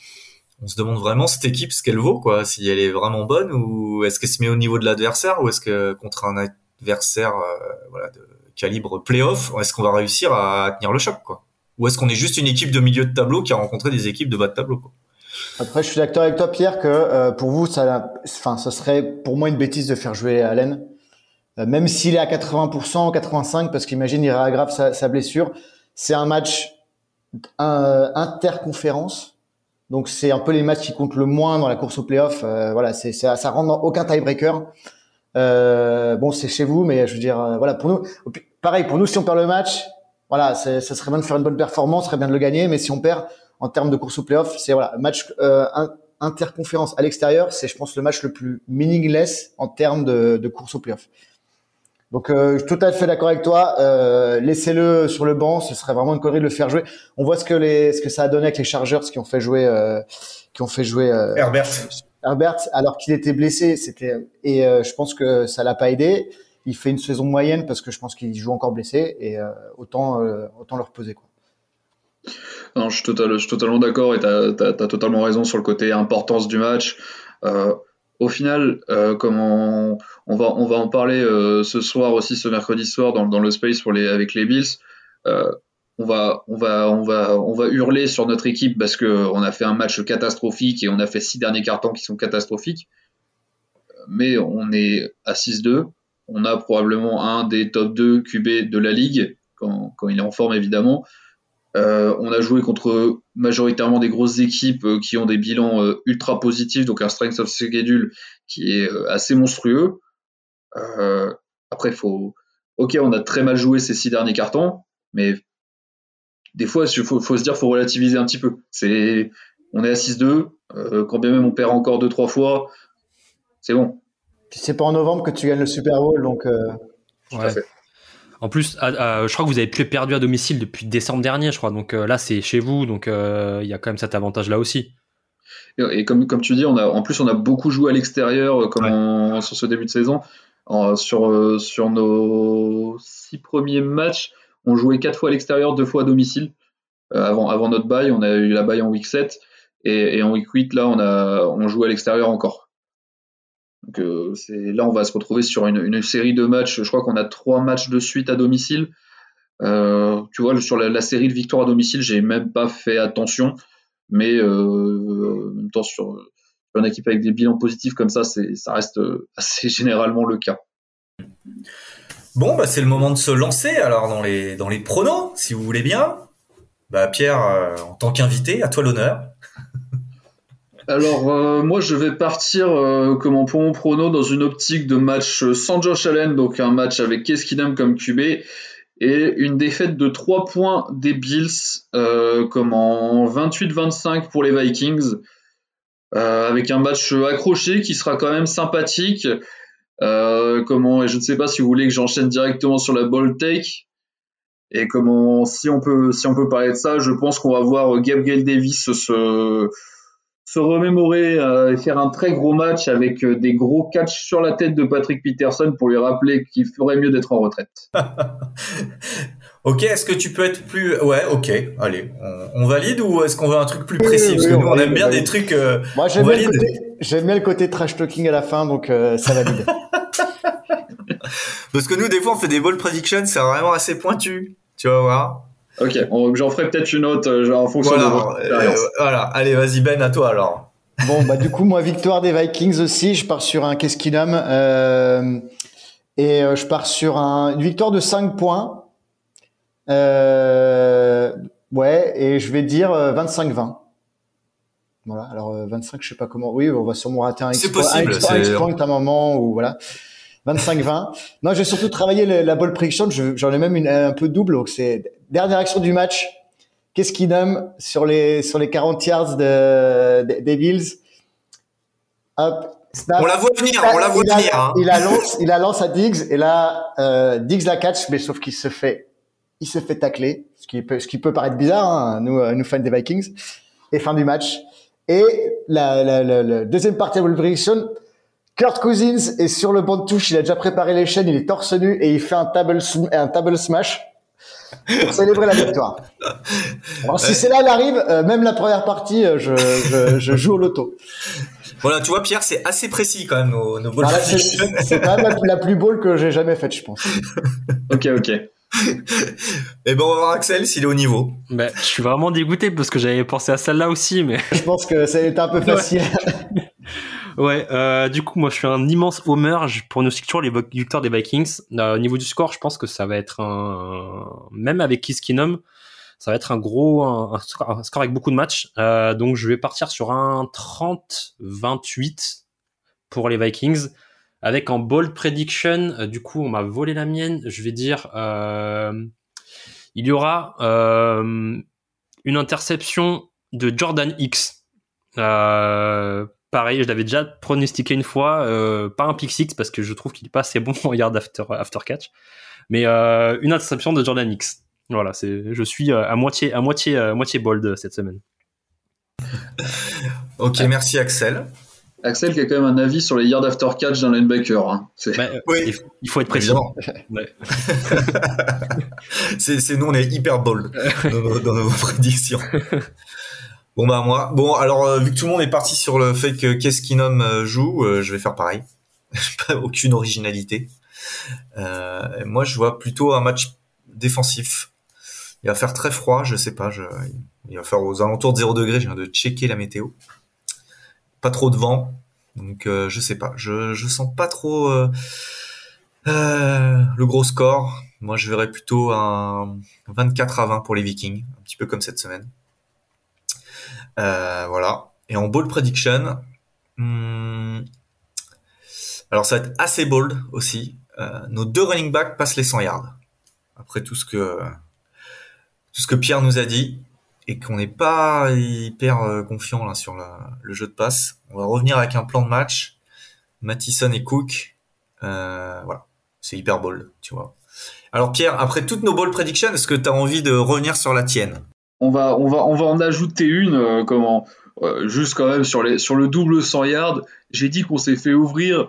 on se demande vraiment cette équipe ce qu'elle vaut, quoi. Si elle est vraiment bonne ou est-ce qu'elle se met au niveau de l'adversaire ou est-ce que contre un adversaire, euh, voilà, de calibre playoff, est-ce qu'on va réussir à tenir le choc, quoi Ou est-ce qu'on est juste une équipe de milieu de tableau qui a rencontré des équipes de bas de tableau, quoi? Après, je suis d'accord avec toi, Pierre, que euh, pour vous, ça, enfin, ce serait pour moi une bêtise de faire jouer Allen, Euh, même s'il est à 80%, 85%, parce qu'imagine il réaggrave sa, sa blessure. C'est un match euh, interconférence, donc c'est un peu les matchs qui comptent le moins dans la course au playoff. Euh, voilà, c'est, c'est- ça rentre dans aucun tiebreaker. Euh, bon, c'est chez vous, mais je veux dire, euh, voilà, pour nous, pareil, pour nous, si on perd le match, voilà, ça serait bien de faire une bonne performance, ça serait bien de le gagner, mais si on perd en termes de course au playoff, c'est voilà, match euh, in- interconférence à l'extérieur, c'est je pense le match le plus meaningless en termes de, de course au playoff. Donc euh, je suis tout à fait d'accord avec toi. Euh, laissez-le sur le banc, ce serait vraiment une connerie de le faire jouer. On voit ce que les ce que ça a donné avec les Chargers qui ont fait jouer euh, qui ont fait jouer euh, Herbert. Herbert alors qu'il était blessé. C'était et euh, je pense que ça l'a pas aidé. Il fait une saison moyenne parce que je pense qu'il joue encore blessé et euh, autant euh, autant le reposer quoi. Non, je suis, totalement d'accord et tu as, totalement raison sur le côté importance du match. Euh, au final, euh, comme on, va, on va en parler ce soir aussi, ce mercredi soir, dans, dans le space avec les Bills, on, va, on, va, on, va, on va hurler sur notre équipe parce qu'on a fait un match catastrophique et on a fait six derniers cartons qui sont catastrophiques. Mais on est à 6-2. On a probablement un des top 2 QB de la ligue, quand, il est en forme évidemment. Euh, on a joué contre majoritairement des grosses équipes euh, qui ont des bilans euh, ultra positifs, donc un strength of schedule qui est assez monstrueux. Après, faut, ok, on a très mal joué ces six derniers cartons, mais des fois, il faut, se dire, faut relativiser un petit peu. On est à 6-2, euh, quand bien même on perd encore deux trois fois, c'est bon. Puis c'est pas en novembre que tu gagnes le Super Bowl, donc. euh, Ouais. En plus, à- à- je crois que vous avez plus perdu à domicile depuis décembre dernier, je crois. Donc euh, là, c'est chez vous, donc euh, il y a quand même cet avantage-là aussi. Et, et comme, comme tu dis, on a, en plus, on a beaucoup joué à l'extérieur, comme Ouais. on- sur ce début de saison. En- sur, sur nos six premiers matchs, on jouait quatre fois à l'extérieur, deux fois à domicile. Euh, avant, avant notre bail, on a eu la bail en week 7. Et, et en week 8, là, on, a, on joue à l'extérieur encore. Donc, euh, là, on va se retrouver sur une, série de matchs. Je crois qu'on a trois matchs de suite à domicile. Euh, tu vois, sur la, série de victoires à domicile, j'ai même pas fait attention. Mais euh, en même temps, sur, une équipe avec des bilans positifs comme ça, ça reste assez généralement le cas. Bon, bah, c'est le moment de se lancer alors dans les dans si vous voulez bien. Bah Pierre, en tant qu'invité, à toi l'honneur. Alors, euh, moi, je vais partir euh, comme en pour mon prono dans une optique de match euh, sans Josh Allen, donc un match avec Keenum comme QB, et une défaite de 3 points des Bills, euh, comme en 28-25 pour les Vikings, avec un match accroché qui sera quand même sympathique. Comment, et je ne sais pas si vous voulez que j'enchaîne directement sur la ball take. Et comment, si on peut, si on peut parler de ça, je pense qu'on va voir Gabriel Davis se, se remémorer euh, et faire un très gros match avec euh, des gros catchs sur la tête de Patrick Peterson pour lui rappeler qu'il ferait mieux d'être en retraite. ok, est-ce que tu peux être plus... Ouais, ok, allez, on, on valide ou est-ce qu'on veut un truc plus précis? oui, Parce que oui, nous, on on aime bien des trucs... euh, Moi, j'aime On bien, le valide. côté, j'aime bien le côté trash talking à la fin, donc euh, ça valide. Parce que nous, des fois, on fait des ball predictions, c'est vraiment assez pointu, tu vas voir. Ok, j'en ferai peut-être une autre euh, genre en fonction Voilà, de votre euh, expérience. voilà, allez, vas-y Ben, à toi alors. Bon, bah du coup, moi, victoire des Vikings aussi. Je pars sur un Keskinam euh, et euh, je pars sur un, une victoire de 5 points. Euh, ouais, et je vais dire euh, 25-20. Voilà. Alors euh, 25, je sais pas comment. Oui, on va sûrement rater un un possible, un à un moment ou voilà. 25-20. Non, j'ai surtout travaillé le- la ball prediction. Je- J'en ai même une, un peu double. Donc c'est dernière action du match. Qu'est-ce qu'il nomme sur les sur les 40 yards de, de- des Bills? Hop. Snap. On la voit venir, on la voit il, a, venir. hein. il la lance, il la lance à Diggs et là euh, Diggs la catch, mais sauf qu'il se fait, il se fait tacler, ce qui peut, ce qui peut paraître bizarre, hein, nous, euh, nous fans des Vikings. Et fin du match. Et la, la, la, la deuxième partie de prediction, Kurt Cousins est sur le banc de touche, il a déjà préparé les chaînes, il est torse nu et il fait un table, un table smash pour célébrer la victoire. Alors si Ouais. c'est là elle arrive, euh, même la première partie, euh, je, je, je joue au loto. Voilà, tu vois, Pierre, c'est assez précis quand même nos, nos ball Voilà, c'est quand même la, la plus ball que j'ai jamais faite, je pense. Ok, ok. Et ben, on va voir Axel s'il est au niveau. Ben, je suis vraiment dégoûté parce que j'avais pensé à celle-là aussi, mais Je pense que ça a été un peu facile. ouais. Euh, du coup, moi, je suis un immense homer je pronostique toujours les victoires des Vikings. Euh, au niveau du score, je pense que ça va être un, même avec Kiss Keenum, ça va être un gros, un, score, avec beaucoup de matchs. Euh, donc, je vais partir sur un 30-28 pour les Vikings. Avec en bold prediction, du coup, on m'a volé la mienne. Je vais dire, il y aura une interception de Jordan X. Euh, pareil, je l'avais déjà pronostiqué une fois, euh, pas un pick six parce que je trouve qu'il est pas assez bon en yard after, after catch, mais euh, une interception de Jordan X. Voilà, c'est, je suis euh, à moitié, à moitié, à moitié bold cette semaine. Ok, merci Axel. Axel qui a quand même un avis sur les yards after catch d'un linebacker. Hein. C'est- Mais, euh, Oui. il, faut être précis. Ouais. c'est, c'est nous, on est hyper bold dans nos, dans nos prédictions. Bon bah moi, bon alors euh, vu que tout le monde est parti sur le fait que qu'est-ce euh, joue, euh, je vais faire pareil. Pas aucune originalité. Euh, moi je vois plutôt un match défensif. Il va faire très froid, je sais pas, je, il va faire aux alentours de 0 degré. Je viens de checker la météo. Pas trop de vent, donc euh, je sais pas. Je je sens pas trop le gros score. Moi je verrais plutôt un 24 à 20 pour les Vikings, un petit peu comme cette semaine. Euh, voilà. Et en bold prediction, hmm, alors ça va être assez bold aussi. Euh, nos deux running backs passent les 100 yards. Après tout ce que tout ce que Pierre nous a dit et qu'on n'est pas hyper euh, confiant là sur le jeu de passe, on va revenir avec un plan de match. Mattison et Cook, voilà, c'est hyper bold, tu vois. Alors Pierre, après toutes nos bold predictions, est-ce que tu as envie de revenir sur la tienne? On va, on va, on va en ajouter une, euh, comment, euh, juste quand même sur, les, sur le double 100 yards. J'ai dit qu'on s'est fait ouvrir,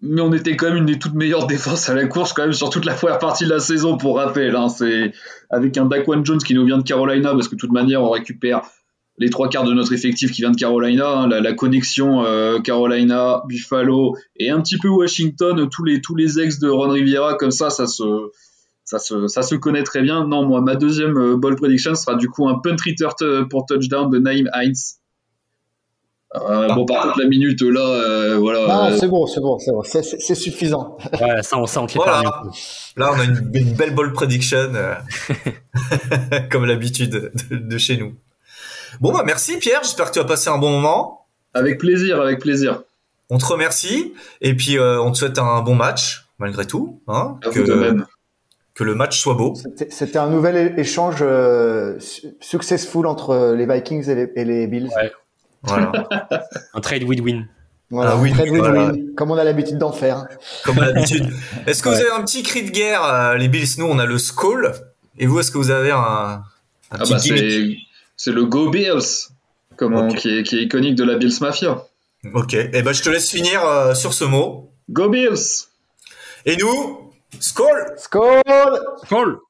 mais on était quand même une des toutes meilleures défenses à la course, quand même, sur toute la première partie de la saison, pour rappel. Hein, c'est avec un Daquan Jones qui nous vient de Carolina, parce que de toute manière, on récupère les trois quarts de notre effectif qui vient de Carolina, hein, la, connexion euh, Carolina, Buffalo et un petit peu Washington, tous les, tous les ex de Ron Rivera, comme ça, ça se, ça se, ça se connaît très bien. Non, moi, ma deuxième euh, ball prediction sera du coup un punt return t- pour touchdown de Naïm Hines. Euh, bon, par contre, la minute là, euh, voilà. Non, euh, c'est bon, c'est bon, c'est bon, c'est- c'est c'est suffisant. Ouais, ça, on, ça, on te Voilà. Là, on a une, une belle ball prediction, euh, comme l'habitude de, de chez nous. Bon, bah merci Pierre, j'espère que tu as passé un bon moment. avec plaisir, avec plaisir. On te remercie et puis euh, on te souhaite un bon match, malgré tout. Hein, À vous de que, même. Que le match soit beau. C'était un nouvel échange euh, su- successful entre les Vikings et les, et les Bills. Ouais. Voilà, Un trade win-win. Voilà, Ah oui, trade win-win, voilà. comme on a l'habitude d'en faire. comme l'habitude. Est-ce que vous avez un petit cri de guerre, euh, les Bills? Nous, on a le Skull. Et vous, est-ce que vous avez un, un Ah petit bah, c'est, c'est le Go Bills, comment, qui, est, qui est iconique de la Bills Mafia. Ok, et ben je te laisse finir euh, sur ce mot. Go Bills! Et nous, Skull Skol Cool